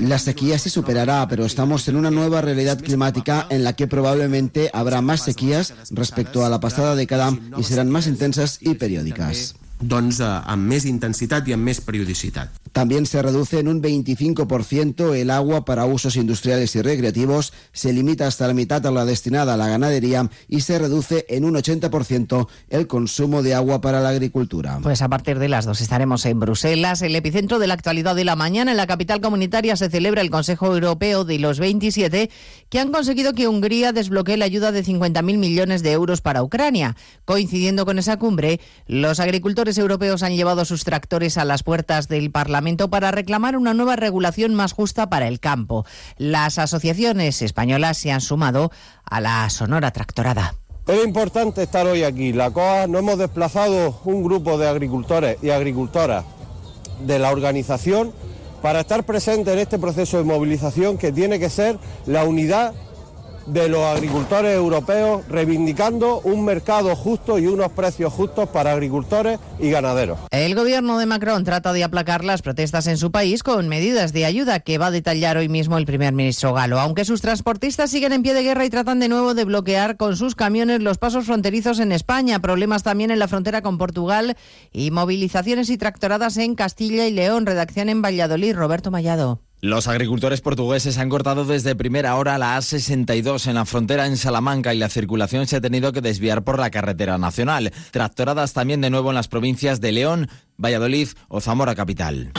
la sequía se superará, pero estamos en una nueva realidad climática en la que probablemente habrá más sequías respecto a la pasada década y serán más intensas y periódicas. Doncs, eh, amb més intensitat i amb més periodicitat. También se reduce en un 25% el agua para usos industriales y recreativos, se limita hasta la mitad a la destinada a la ganadería y se reduce en un 80% el consumo de agua para la agricultura. Pues a partir de las dos estaremos en Bruselas, el epicentro de la actualidad de la mañana. En la capital comunitaria se celebra el Consejo Europeo de los 27 que han conseguido que Hungría desbloquee la ayuda de 50.000 millones de euros para Ucrania. Coincidiendo con esa cumbre, los agricultores europeos han llevado sus tractores a las puertas del Parlamento para reclamar una nueva regulación más justa para el campo. Las asociaciones españolas se han sumado a la sonora tractorada. Es importante estar hoy aquí. La COA nos hemos desplazado un grupo de agricultores y agricultoras de la organización para estar presente en este proceso de movilización que tiene que ser la unidad de los agricultores europeos reivindicando un mercado justo y unos precios justos para agricultores y ganaderos. El gobierno de Macron trata de aplacar las protestas en su país con medidas de ayuda que va a detallar hoy mismo el primer ministro galo. Aunque sus transportistas siguen en pie de guerra y tratan de nuevo de bloquear con sus camiones los pasos fronterizos en España, problemas también en la frontera con Portugal y movilizaciones y tractoradas en Castilla y León. Redacción en Valladolid, Roberto Mallado. Los agricultores portugueses han cortado desde primera hora la A62 en la frontera en Salamanca y la circulación se ha tenido que desviar por la carretera nacional. Tractoradas también de nuevo en las provincias de León, Valladolid o Zamora capital.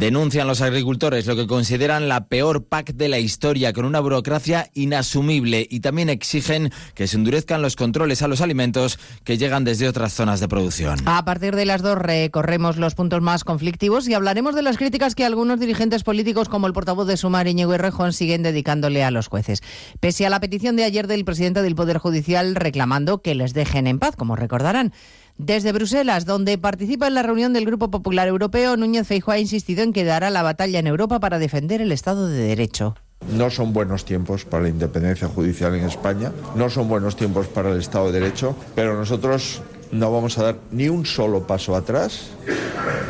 Denuncian los agricultores lo que consideran la peor PAC de la historia, con una burocracia inasumible y también exigen que se endurezcan los controles a los alimentos que llegan desde otras zonas de producción. A partir de las dos recorremos los puntos más conflictivos y hablaremos de las críticas que algunos dirigentes políticos como el portavoz de Sumar, Íñigo Errejón, siguen dedicándole a los jueces. Pese a la petición de ayer del presidente del Poder Judicial reclamando que les dejen en paz, como recordarán. Desde Bruselas, donde participa en la reunión del Grupo Popular Europeo, Núñez Feijóo ha insistido en que dará la batalla en Europa para defender el Estado de Derecho. No son buenos tiempos para la independencia judicial en España, no son buenos tiempos para el Estado de Derecho, pero nosotros no vamos a dar ni un solo paso atrás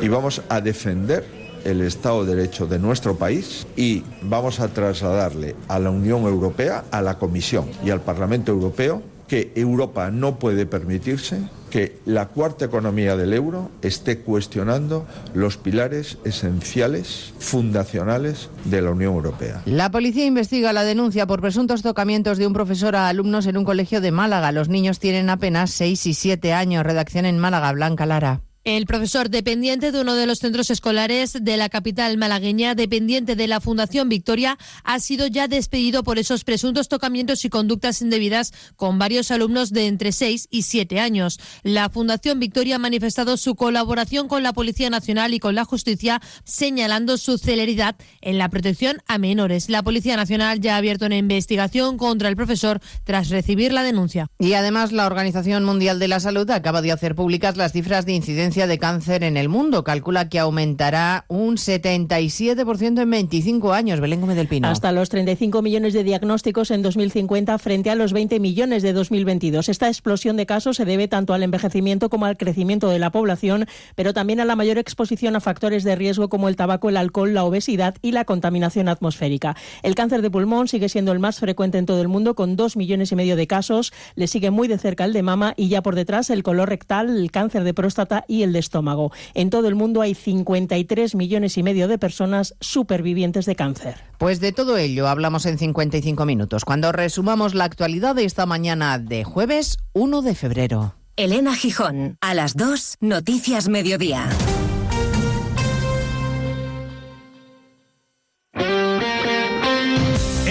y vamos a defender el Estado de Derecho de nuestro país y vamos a trasladarle a la Unión Europea, a la Comisión y al Parlamento Europeo que Europa no puede permitirse que la cuarta economía del euro esté cuestionando los pilares esenciales, fundacionales de la Unión Europea. La policía investiga la denuncia por presuntos tocamientos de un profesor a alumnos en un colegio de Málaga. Los niños tienen apenas 6 y 7 años. Redacción en Málaga, Blanca Lara. El profesor dependiente de uno de los centros escolares de la capital malagueña, dependiente de la Fundación Victoria, ha sido ya despedido por esos presuntos tocamientos y conductas indebidas con varios alumnos de entre 6 y 7 años. La Fundación Victoria ha manifestado su colaboración con la Policía Nacional y con la Justicia, señalando su celeridad en la protección a menores. La Policía Nacional ya ha abierto una investigación contra el profesor tras recibir la denuncia. Y además, la Organización Mundial de la Salud acaba de hacer públicas las cifras de incidencia de cáncer en el mundo. Calcula que aumentará un 77% en 25 años. Belén Gómez del Pino. Hasta los 35 millones de diagnósticos en 2050 frente a los 20 millones de 2022. Esta explosión de casos se debe tanto al envejecimiento como al crecimiento de la población, pero también a la mayor exposición a factores de riesgo como el tabaco, el alcohol, la obesidad y la contaminación atmosférica. El cáncer de pulmón sigue siendo el más frecuente en todo el mundo con 2 millones y medio de casos. Le sigue muy de cerca el de mama y ya por detrás el color rectal, el cáncer de próstata y el de estómago. En todo el mundo hay 53 millones y medio de personas supervivientes de cáncer. Pues de todo ello hablamos en 55 minutos, cuando resumamos la actualidad de esta mañana de jueves 1 de febrero. Elena Gijón, a las 2, Noticias Mediodía.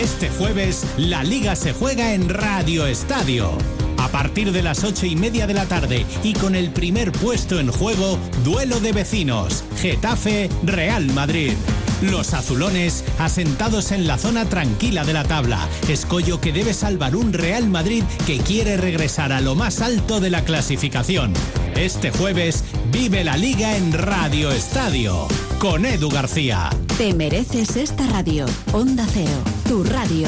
Este jueves, la liga se juega en Radio Estadio. A partir de las ocho y media de la tarde y con el primer puesto en juego, duelo de vecinos, Getafe Real Madrid. Los azulones asentados en la zona tranquila de la tabla. Escollo que debe salvar un Real Madrid que quiere regresar a lo más alto de la clasificación. Este jueves vive la liga en Radio Estadio con Edu García. Te mereces esta radio. Onda Cero, tu radio.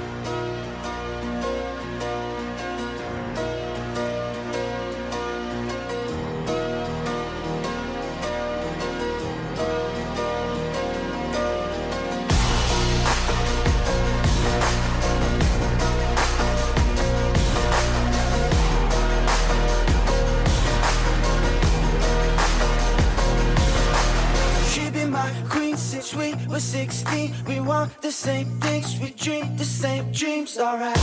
Alright.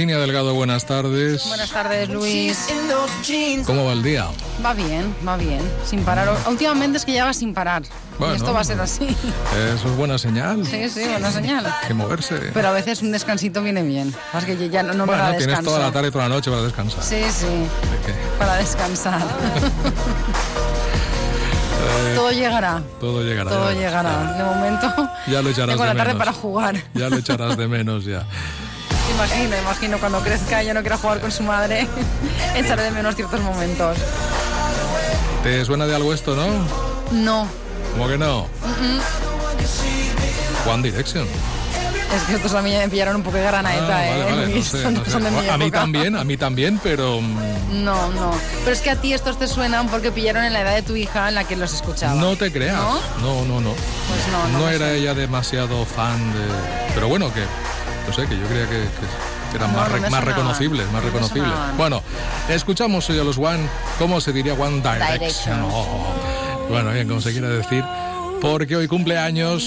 Virginia Delgado, buenas tardes. Buenas tardes, Luis. ¿Cómo va el día? Va bien, va bien, sin parar. Últimamente es que ya va sin parar. Bueno. y esto va a ser así. Eso es buena señal. Sí, sí, buena señal. Que moverse. Pero a veces un descansito viene bien. Es que yo ya no, no me bueno, da tienes toda la tarde y toda la noche para descansar. Sí, sí, ¿De qué? para descansar. Eh, Todo llegará. todo llegará. Todo ya, llegará. De momento, Ya lo echarás tengo de la tarde menos. para jugar. Ya lo echarás de menos ya. Imagino, imagino cuando crezca ya no quiera jugar con su madre, echaré de menos ciertos momentos. ¿Te suena de algo esto, no? No. ¿Cómo que no? One Direction. Es que estos a mí me pillaron un poco de granaeta, Ah, ¿eh? vale, vale, no Luis? sé, Son- no sé. son de mi A mí también, a mí también, pero mm, No, no. Pero es que a ti estos te suenan porque pillaron en la edad de tu hija en la que los escuchaba. no te creas. ¿No? No, no, no. Pues no, no. Era ella demasiado fan de... Pero bueno, que... No sé, que yo creía que, que eran No, más, no re- me más reconocibles, más No me reconocibles. Bueno, escuchamos hoy a los One, ¿cómo se diría One Direction? Oh, bueno, bien, como se quiera decir, porque hoy cumple años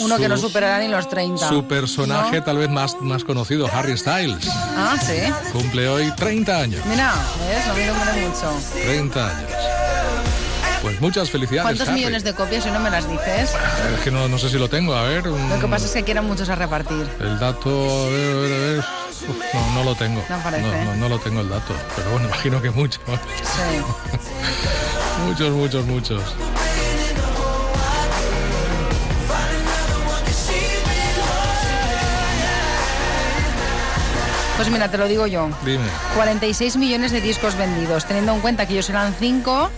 Uno que no su- superará ni los 30. su personaje ¿No? tal vez más, más conocido, Harry Styles. Ah, sí. Cumple hoy 30 años. Mira, ¿ves? Lo miro mira mucho. 30 años. Pues muchas felicidades. ¿Cuántos Harry. millones de copias si no me las dices? Es que no, no sé si lo tengo, a ver. un- Lo que pasa es que quieren muchos a repartir. El dato, a ver, a ver, a ver. Uf, no, no lo tengo. No aparece. No, no, no lo tengo el dato. Pero bueno, imagino que muchos. Sí. muchos, muchos, muchos. Pues mira, te lo digo yo. Dime. 46 millones de discos vendidos. Teniendo en cuenta que ellos eran 5,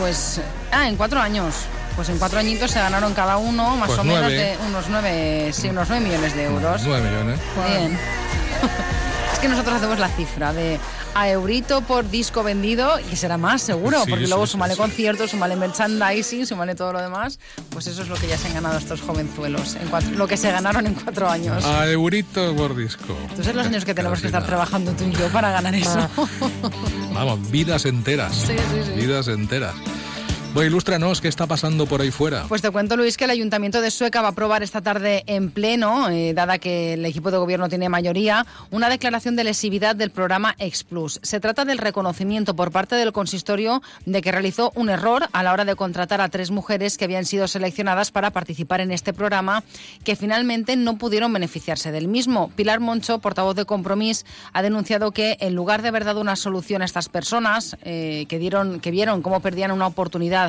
pues... Ah, en cuatro años. Pues en cuatro añitos se ganaron cada uno más Pues o menos nueve. de unos 9, sí, unos 9 millones de euros. 9 millones. Bien. es que nosotros hacemos la cifra de a eurito por disco vendido y será más seguro, Sí, porque luego sí, sumale sí. conciertos, sumale merchandising, sumale todo lo demás, pues eso es lo que ya se han ganado estos jovenzuelos, en cuatro- lo que se ganaron en cuatro años. A eurito por disco. Tú sabes los años que tenemos que estar trabajando tú y yo para ganar eso. Vamos, vidas enteras. Sí, sí, sí. Vidas enteras. Bueno, ilústranos qué está pasando por ahí fuera. Pues te cuento, Luis, que el Ayuntamiento de Sueca va a aprobar esta tarde en pleno, eh, dada que el equipo de gobierno tiene mayoría, una declaración de lesividad del programa Explus. Se trata del reconocimiento por parte del consistorio de que realizó un error a la hora de contratar a tres mujeres que habían sido seleccionadas para participar en este programa, que finalmente no pudieron beneficiarse del mismo. Pilar Moncho, portavoz de Compromís, ha denunciado que en lugar de haber dado una solución a estas personas eh, que, dieron, que vieron cómo perdían una oportunidad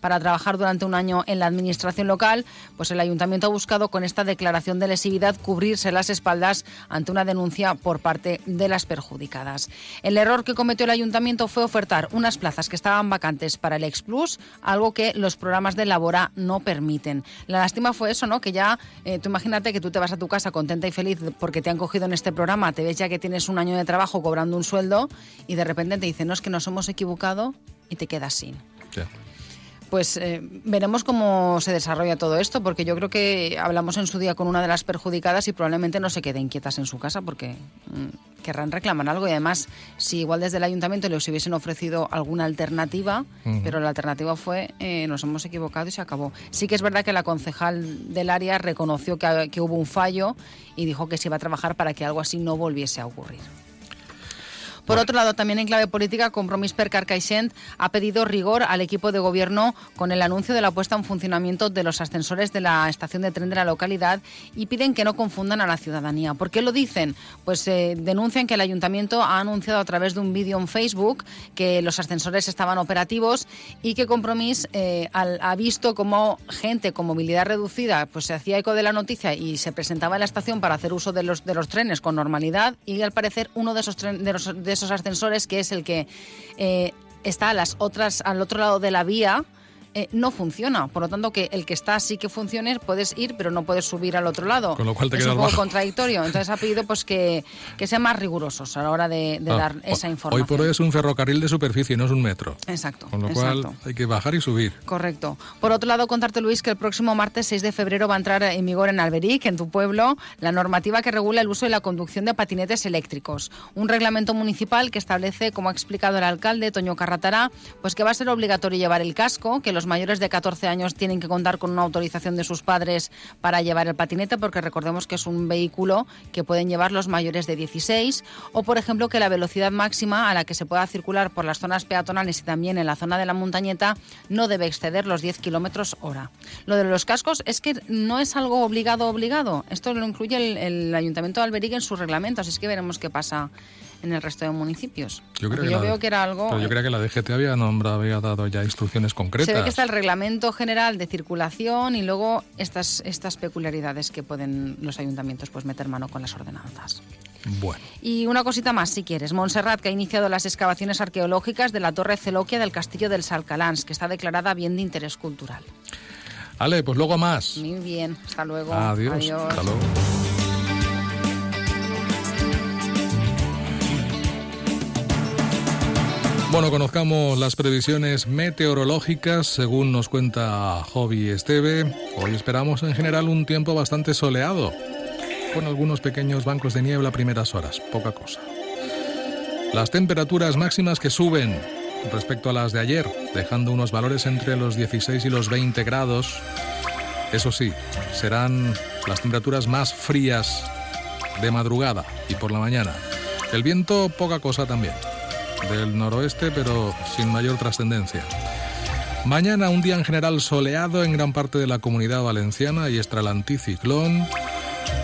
para trabajar durante un año en la administración local, pues el ayuntamiento ha buscado con esta declaración de lesividad cubrirse las espaldas ante una denuncia por parte de las perjudicadas. El error que cometió el ayuntamiento fue ofertar unas plazas que estaban vacantes para el Explus, algo que los programas de Labora no permiten. La lástima fue eso, ¿no? Que ya, eh, tú imagínate que tú te vas a tu casa contenta y feliz porque te han cogido en este programa, te ves ya que tienes un año de trabajo cobrando un sueldo y de repente te dicen, no, es que nos hemos equivocado y te quedas sin. Ya. Pues eh, veremos cómo se desarrolla todo esto, porque yo creo que hablamos en su día con una de las perjudicadas y probablemente no se quede inquietas en su casa porque mm, querrán reclamar algo. Y además, si igual desde el ayuntamiento les hubiesen ofrecido alguna alternativa, pero la alternativa fue eh, nos hemos equivocado y se acabó. Sí que es verdad que la concejal del área reconoció que, que hubo un fallo y dijo que se iba a trabajar para que algo así no volviese a ocurrir. Por otro lado, también en clave política, Compromís per Carcaixent ha pedido rigor al equipo de gobierno con el anuncio de la puesta en funcionamiento de los ascensores de la estación de tren de la localidad y piden que no confundan a la ciudadanía. ¿Por qué lo dicen? Pues eh, denuncian que el ayuntamiento ha anunciado a través de un vídeo en Facebook que los ascensores estaban operativos y que Compromís eh, al- ha visto como gente con movilidad reducida pues se hacía eco de la noticia y se presentaba en la estación para hacer uso de los, de los trenes con normalidad y al parecer uno de esos, tren- de los- de esos ascensores que es el que eh, está a las otras, al otro lado de la vía eh, no funciona. Por lo tanto, que el que está sí que funcione, puedes ir, pero no puedes subir al otro lado. Con lo cual te es un poco bajo. contradictorio. Entonces ha pedido pues que, que sean más rigurosos a la hora de, de Ah, dar esa Hoy información. por hoy es un ferrocarril de superficie, no es un metro. Exacto. Con lo exacto. cual hay que bajar y subir. Correcto. Por otro lado, contarte, Luis, que el próximo martes 6 de febrero va a entrar en vigor en Alberic, en tu pueblo, la normativa que regula el uso y la conducción de patinetes eléctricos. Un reglamento municipal que establece, como ha explicado el alcalde, Toño Carratará, pues que va a ser obligatorio llevar el casco, que los mayores de 14 años tienen que contar con una autorización de sus padres para llevar el patinete, porque recordemos que es un vehículo que pueden llevar los mayores de 16, o por ejemplo que la velocidad máxima a la que se pueda circular por las zonas peatonales y también en la zona de la montañeta no debe exceder los 10 kilómetros hora. Lo de los cascos es que no es algo obligado obligado. Esto lo incluye el, Ayuntamiento de Alberic en sus reglamentos, así que veremos qué pasa en el resto de municipios. Yo, creo Porque que yo la- veo que era algo... Pero yo creo que la DGT había, nombrado, había dado ya instrucciones concretas. Se ve que está el reglamento general de circulación y luego estas, estas peculiaridades que pueden los ayuntamientos pues meter mano con las ordenanzas. Bueno. Y una cosita más, si quieres. Montserrat, que ha iniciado las excavaciones arqueológicas de la Torre Celoquia del Castillo del Salcalans, que está declarada bien de interés cultural. Ale, pues luego más. Muy bien, hasta luego. Adiós. Hasta luego. Bueno, conozcamos las previsiones meteorológicas según nos cuenta Hobby Esteve. Hoy esperamos en general un tiempo bastante soleado, con algunos pequeños bancos de niebla a primeras horas, poca cosa. Las temperaturas máximas que suben respecto a las de ayer, dejando unos valores entre los 16 y los 20 grados. Eso sí, serán las temperaturas más frías de madrugada y por la mañana. El viento, poca cosa también. Del noroeste, pero sin mayor trascendencia. Mañana un día en general soleado en gran parte de la comunidad valenciana y extra el anticiclón.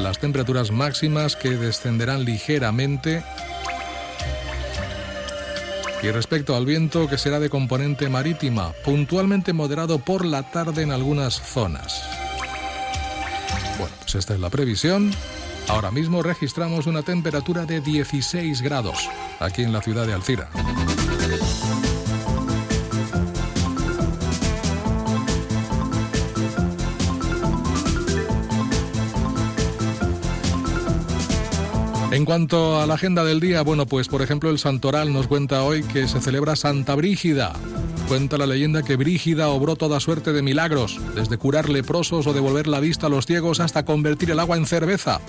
Las temperaturas máximas que descenderán ligeramente. Y respecto al viento, que será de componente marítima, puntualmente moderado por la tarde en algunas zonas. Bueno, pues esta es la previsión. Ahora mismo registramos una temperatura de 16 grados aquí en la ciudad de Alcira. En cuanto a la agenda del día, bueno, pues por ejemplo el Santoral nos cuenta hoy que se celebra Santa Brígida. Cuenta la leyenda que Brígida obró toda suerte de milagros, desde curar leprosos o devolver la vista a los ciegos hasta convertir el agua en cerveza.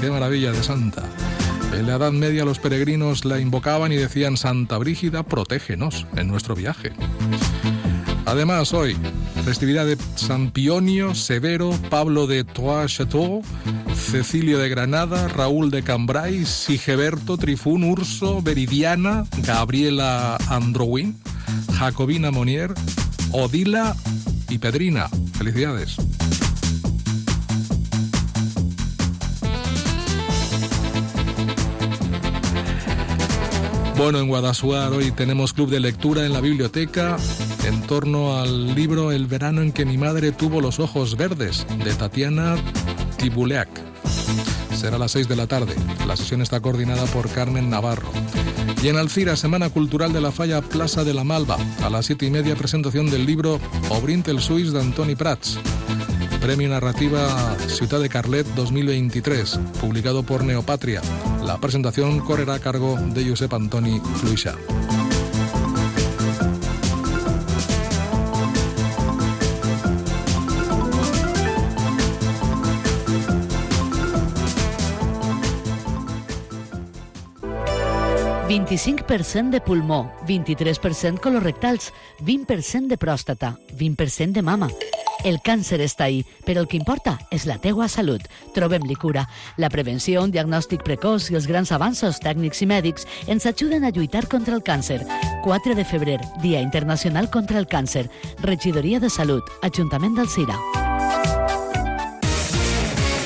¡Qué maravilla de santa! En la Edad Media los peregrinos la invocaban y decían Santa Brígida, protégenos en nuestro viaje. Además, hoy, festividad de San Pionio, Severo, Pablo de Trois-Chateau, Cecilio de Granada, Raúl de Cambrai, Sigeberto, Trifún, Urso, Veridiana, Gabriela Androwin, Jacobina Monier, Odila y Pedrina. Felicidades. Bueno, en Guadasuar hoy tenemos club de lectura en la biblioteca en torno al libro El verano en que mi madre tuvo los ojos verdes de Tatiana Tibuleac. Será a las 6 de la tarde. La sesión está coordinada por Carmen Navarro. Y en Alcira, Semana Cultural de la Falla Plaza de la Malva. A las 7 y media, presentación del libro Obrint el Suís de Antoni Prats. Premio Narrativa Ciudad de Carlet 2023, publicado por Neopatria. La presentación correrá a cargo de Josep Antoni Fluixa. ...25% de pulmó, 23% colorectals, 20% de pròstata, 20% de mama. El càncer està ahí, però el que importa és la teua salut. Trobem-li cura. La prevenció, un diagnòstic precoç i els grans avanços tècnics i mèdics ens ajuden a lluitar contra el càncer. 4 de febrer, Dia Internacional contra el Càncer. Regidoria de Salut, Ajuntament d'Alcira.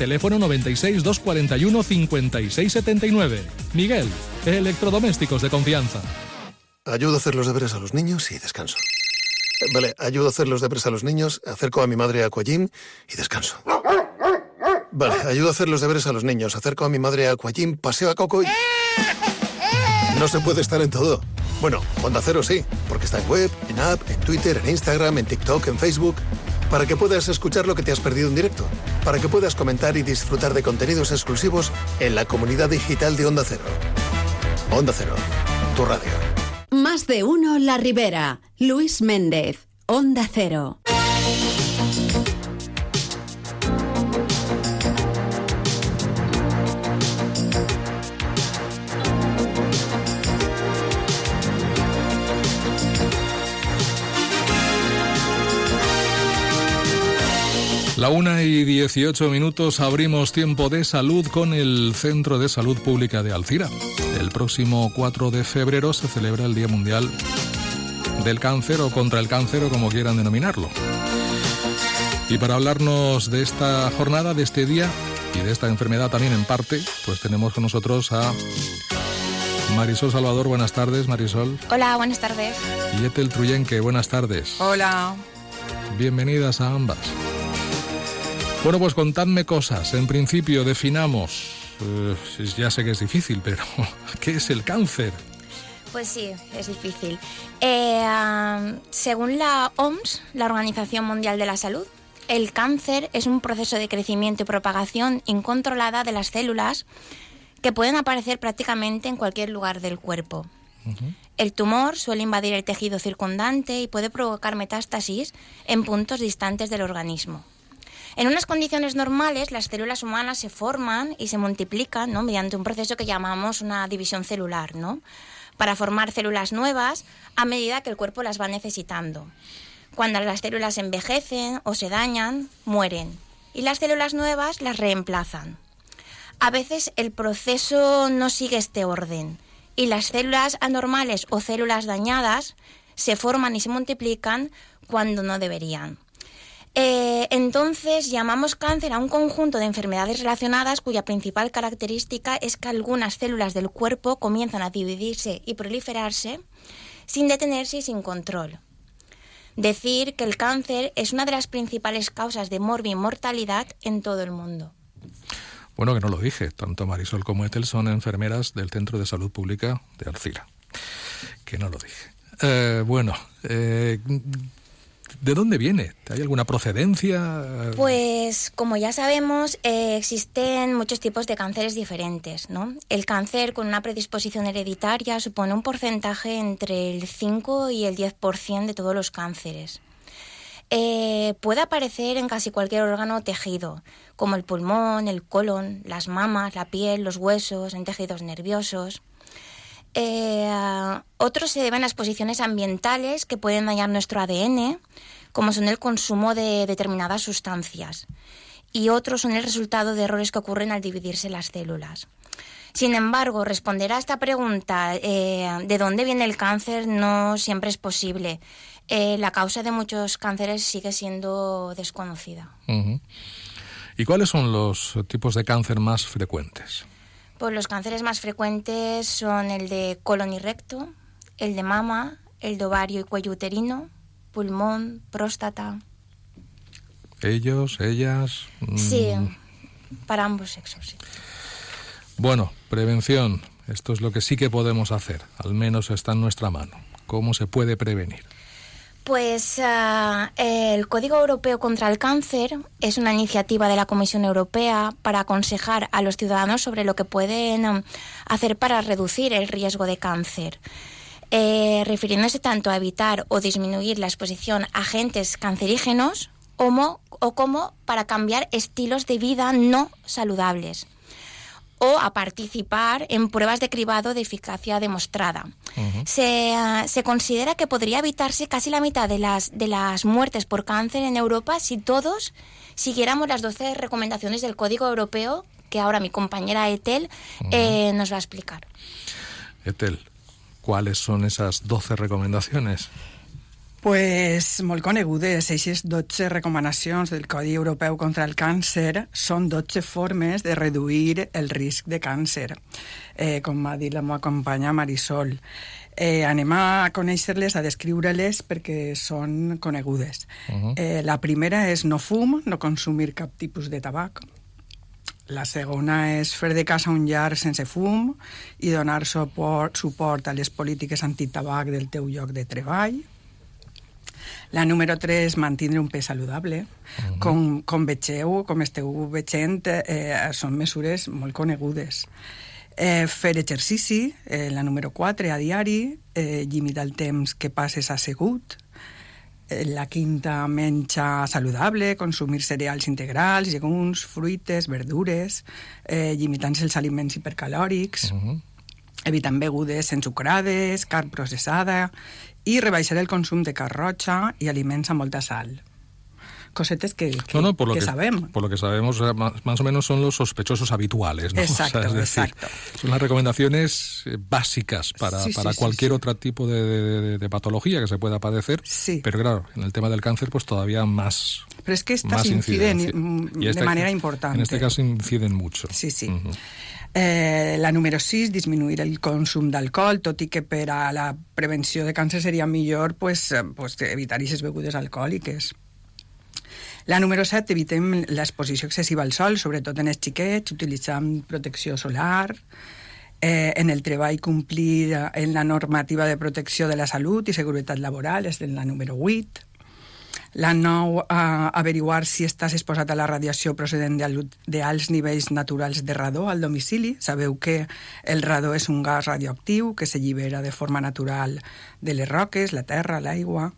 teléfono 96 241 5679. Miguel, electrodomésticos de confianza. Ayudo a hacer los deberes a los niños y descanso. Vale, ayudo a hacer los deberes a los niños, acerco a mi madre a Aquagym y descanso. Vale, ayudo a hacer los deberes a los niños, acerco a mi madre a Aquagym, paseo a Coco y... No se puede estar en todo. Bueno, Onda Cero sí, porque está en web, en app, en Twitter, en Instagram, en TikTok, en Facebook. Para que puedas escuchar lo que te has perdido en directo. Para que puedas comentar y disfrutar de contenidos exclusivos en la comunidad digital de Onda Cero. Onda Cero, tu radio. Más de uno La Ribera. Luis Méndez. Onda Cero. La una y 18 minutos abrimos tiempo de salud con el Centro de Salud Pública de Alcira. El próximo 4 de febrero se celebra el Día Mundial del Cáncer o contra el cáncer o como quieran denominarlo. Y para hablarnos de esta jornada, de este día y de esta enfermedad también en parte, pues tenemos con nosotros a Marisol Salvador. Buenas tardes, Marisol. Hola, buenas tardes. Y Etel Truyenque. Buenas tardes. Hola. Bienvenidas a ambas. Bueno, pues contadme cosas. En principio, definamos. eh, ya sé que es difícil, pero ¿qué es el cáncer? Pues sí, es difícil. Eh, según la OMS, la Organización Mundial de la Salud, el cáncer es un proceso de crecimiento y propagación incontrolada de las células que pueden aparecer prácticamente en cualquier lugar del cuerpo. El tumor suele invadir el tejido circundante y puede provocar metástasis en puntos distantes del organismo. En unas condiciones normales, las células humanas se forman y se multiplican ¿no? mediante un proceso que llamamos una división celular, ¿no? para formar células nuevas a medida que el cuerpo las va necesitando. Cuando las células envejecen o se dañan, mueren y las células nuevas las reemplazan. A veces el proceso no sigue este orden y las células anormales o células dañadas se forman y se multiplican cuando no deberían. Eh, entonces llamamos cáncer a un conjunto de enfermedades relacionadas cuya principal característica es que algunas células del cuerpo comienzan a dividirse y proliferarse sin detenerse y sin control. Decir que el cáncer es una de las principales causas de morbi-mortalidad en todo el mundo. Bueno, que no lo dije. Tanto Marisol como Etel son enfermeras del Centro de Salud Pública de Alcira. Que no lo dije. Eh, bueno, eh, ¿De dónde viene? ¿Hay alguna procedencia? Pues como ya sabemos, eh, existen muchos tipos de cánceres diferentes. ¿no? El cáncer con una predisposición hereditaria supone un porcentaje entre el 5 y el 10% de todos los cánceres. Eh, puede aparecer en casi cualquier órgano o tejido, como el pulmón, el colon, las mamas, la piel, los huesos, en tejidos nerviosos. Eh, otros se deben a exposiciones ambientales que pueden dañar nuestro ADN, como son el consumo de determinadas sustancias. Y otros son el resultado de errores que ocurren al dividirse las células. Sin embargo, responder a esta pregunta eh, de dónde viene el cáncer no siempre es posible. Eh, la causa de muchos cánceres sigue siendo desconocida. ¿Y cuáles son los tipos de cáncer más frecuentes? Pues los cánceres más frecuentes son el de colon y recto, el de mama, el de ovario y cuello uterino, pulmón, próstata. Ellos, ellas. mm, Sí, para ambos sexos. sí. Bueno, prevención. Esto es lo que sí que podemos hacer. Al menos está en nuestra mano. ¿Cómo se puede prevenir? Pues ah, el Código Europeo contra el Cáncer es una iniciativa de la Comisión Europea para aconsejar a los ciudadanos sobre lo que pueden um, hacer para reducir el riesgo de cáncer. Eh, refiriéndose tanto a evitar o disminuir la exposición a agentes cancerígenos como, o como para cambiar estilos de vida no saludables o a participar en pruebas de cribado de eficacia demostrada. Se, ah, se considera que podría evitarse casi la mitad de las, de las muertes por cáncer en Europa si todos siguiéramos las 12 recomendaciones del Código Europeo que ahora mi compañera Etel eh, nos va a explicar. Etel, ¿cuáles son esas 12 recomendaciones? Pues molt conegudes, aquestes 12 recomanacions del Codi Europeu contra el Càncer són 12 formes de reduir el risc de càncer, eh, com ha dit la meva companya Marisol. Eh, anem a conèixer-les, a descriure-les perquè són conegudes. Mhm. eh, la primera és no fum, no consumir cap tipus de tabac. La segona és fer de casa un llar sense fum i donar suport, suport a les polítiques antitabac del teu lloc de treball. La número 3, mantindre un pes saludable. com, com vegeu, com esteu veient, eh, són mesures molt conegudes. Eh, fer exercici, eh, la número 4, a diari, eh, limitar el temps que passes assegut. La quinta, menja saludable, consumir cereals integrals, llegums, fruites, verdures, eh, limitant-se els aliments hipercalòrics, evitant begudes ensucrades, carn processada i rebaixar el consum de carn roja i aliments amb molta sal. Cosetes que, que, No, no, por lo que que, sabem. Por lo que sabemos, eh, más, más o menos son los sospechosos habituales. ¿no? Exacto, es decir, exacto. son las recomendaciones eh, básicas para, Sí, para sí, sí, cualquier sí. otro tipo de, de- de patología que se pueda padecer. Pero claro, en el tema del cáncer, pues todavía más. Però és que estas inciden de este- manera importante. En este caso inciden mucho. Sí, sí. Eh, la número 6, disminuir el consum d'alcohol, tot i que per a la prevenció de càncer seria millor pues, pues, evitar aquestes begudes alcohòliques. La número 7, evitem l'exposició excessiva al sol, sobretot en els xiquets, utilitzant protecció solar, eh, en el treball complir en la normativa de protecció de la salut i seguretat laboral, és la número 8. La 9, eh, averiguar si estàs exposat a la radiació procedent d'al- d'alts nivells naturals de radó al domicili. Sabeu que el radó és un gas radioactiu que s'allibera de forma natural de les roques, la terra, l'aigua,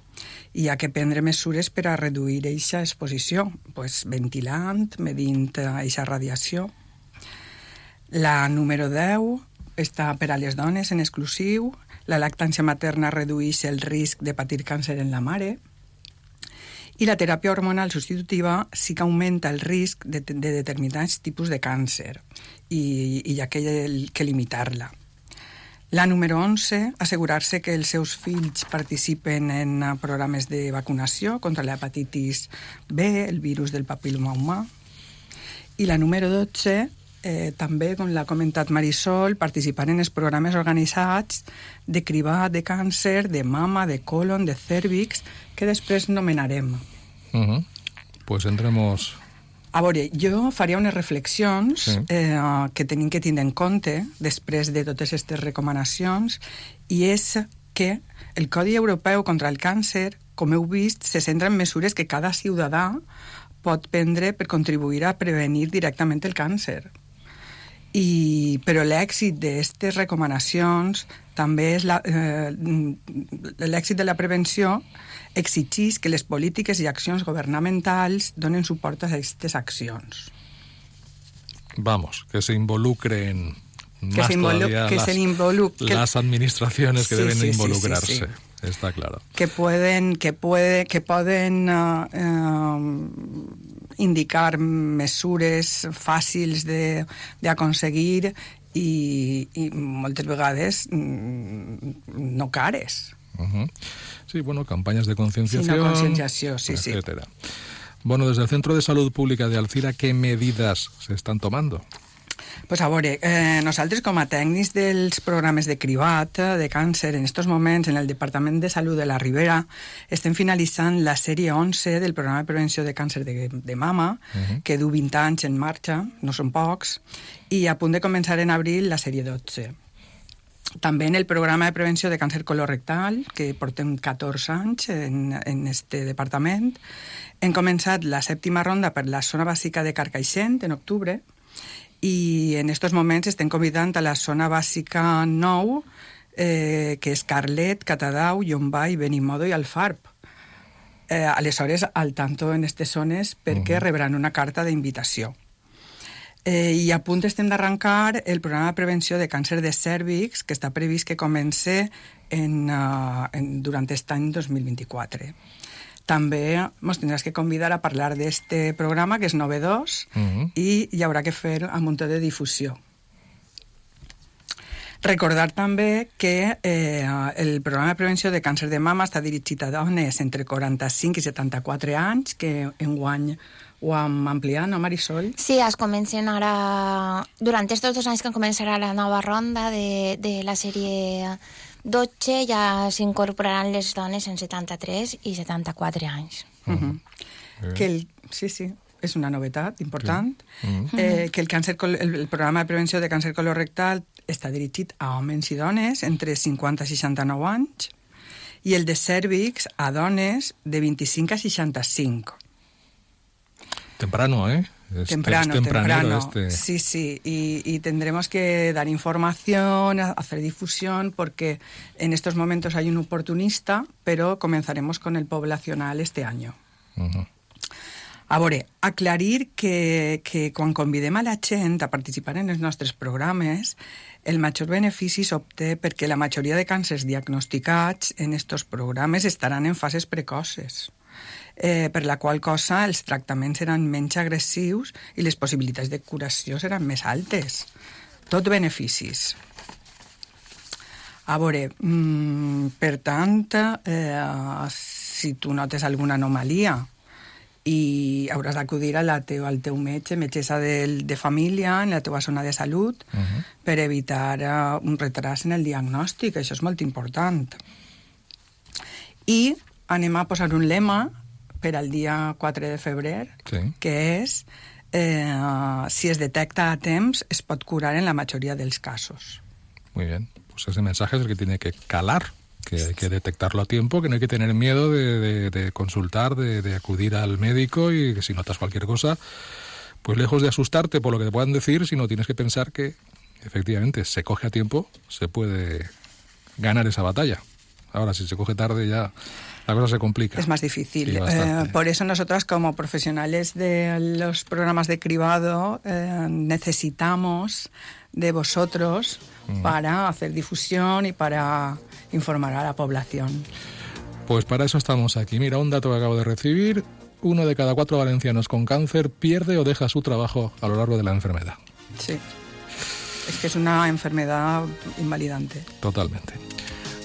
i hi ha que prendre mesures per a reduir aquesta exposició, pues, ventilant, medint aquesta radiació. La número 10 està per a les dones en exclusiu. La lactància materna redueix el risc de patir càncer en la mare. I la teràpia hormonal substitutiva sí que augmenta el risc de, de determinats tipus de càncer i, i hi ha que, que limitar-la. La número 11, assegurar-se que els seus fills participen en eh, programes de vacunació contra l'hepatitis B, el virus del papiloma humà. I la número 12, eh, també, com l'ha comentat Marisol, participar en els programes organitzats de cribat de càncer, de mama, de colon, de cèrvix, que després nomenarem. Ujú. Pues entremos. A veure, jo faria unes reflexions Sí. eh, que tenim que tindre en compte després de totes aquestes recomanacions i és que el Codi Europeu contra el Càncer com heu vist, se centra en mesures que cada ciutadà pot prendre per contribuir a prevenir directament el càncer. I, però l'èxit d'aquestes recomanacions també és la, eh, l'èxit de la prevenció exigeix que les polítiques i accions governamentals donen suport a aquestes accions. Vamos, que se involucren Que más se todavía que las, se las administraciones que Sí, deben sí, involucrarse. sí. Está claro. que pueden que puede que poden eh, eh, indicar mesures fàcils de d'aconseguir i, i moltes vegades mm, no cares. Sí, bueno, campañas de concienciación. Sí, concienciació, sí, sí. etcétera. Bueno, desde el Centro de Salud Pública de Alcira, ¿qué medidas se están tomando? Pues a veure, eh, nosaltres com a tècnics dels programes de cribat eh, de càncer, en estos moments en el Departament de Salut de la Ribera estem finalitzant la sèrie 11 del programa de prevenció de càncer de, de mama, Mhm. que du 20 anys en marxa, no són pocs, i a punt de començar en abril la sèrie 12. També en el programa de prevenció de càncer colorectal, que portem 14 anys en, en este departament, hem començat la sèptima ronda per la zona bàsica de Carcaixent en octubre, i en estos moments estem convidant a la zona bàsica 9, eh, que és Carlet, Catadau, Llombay, Benimodo i Alfarb. Eh, aleshores, al tanto en aquestes zones perquè rebran una carta d'invitació. Eh, I a punt estem d'arrencar el programa de prevenció de càncer de cèrvix, que està previst que comence en, uh, en, durant aquest any 2024. També ens tindràs que convidar a parlar d'este programa, que és novedós, Ujú. i hi haurà que fer un munt de difusió. Recordar també que eh, el programa de prevenció de càncer de mama està dirigit a dones entre 45 i 74 anys, que enguany ho hem ampliat, no, Marisol? Sí, es comencen ara... Durant estos dos anys que començarà la nova ronda de, de la sèrie 12 ja s'incorporaran les dones en 73 i 74 anys. Uh -huh. que el, sí, sí, és una novetat important, Mhm. eh, que el, càncer, el, el programa de prevenció de càncer colorectal està dirigit a homes i dones entre 50 i 69 anys i el de cèrvix a dones de 25 a 65. Temprano, ¿eh? Este- temprano, es temprano. este. Sí, sí, y, y tendremos que dar información, a- hacer difusión, porque en estos momentos hay un oportunista, pero comenzaremos con el poblacional este año. Ujú. A veure, aclarir que, que quan convidem a la gent a participar en els nostres programes, el major benefici s'obté perquè la majoria de càncers diagnosticats en estos programes estaran en fases precoces, eh, per la qual cosa els tractaments seran menys agressius i les possibilitats de curació seran més altes. Tot beneficis. A veure, mm, per tant, eh, si tu notes alguna anomalia i hauràs d'acudir a la teu, al teu metge, metgessa de, de família, en la teva zona de salut, uh -huh. per evitar uh, un retras en el diagnòstic. Això és molt important. I anem a posar un lema per al dia 4 de febrer, Sí. que és eh, si es detecta a temps, es pot curar en la majoria dels casos. Muy bien. Pues ese mensaje es el que tiene que calar, que hay que detectarlo a tiempo, que no hay que tener miedo de, de- de consultar, de, de acudir al médico y que si notas cualquier cosa, pues lejos de asustarte por lo que te puedan decir, sino tienes que pensar que efectivamente se coge a tiempo, se puede ganar esa batalla. Ahora, si se coge tarde ya la cosa se complica. Es más difícil. Eh, por eso nosotros como profesionales de los programas de cribado eh, necesitamos de vosotros Mm. para hacer difusión y para informar a la población. Pues para eso estamos aquí. Mira, un dato que acabo de recibir. Uno de cada cuatro valencianos con cáncer pierde o deja su trabajo a lo largo de la enfermedad. Sí. Es que es una enfermedad invalidante. Totalmente.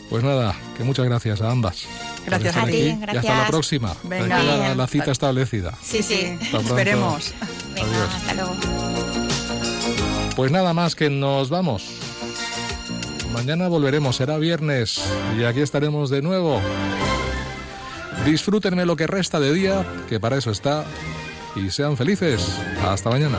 Pues nada, que muchas gracias a ambas. Gracias a ti, aquí. Y hasta la gracias. próxima. Venga. La, la cita establecida. Sí, sí. Esperemos. Adiós. Hasta luego. Pues nada más que nos vamos. Mañana volveremos, será viernes y aquí estaremos de nuevo. Disfrútenme lo que resta de día, que para eso está, y sean felices. Hasta mañana.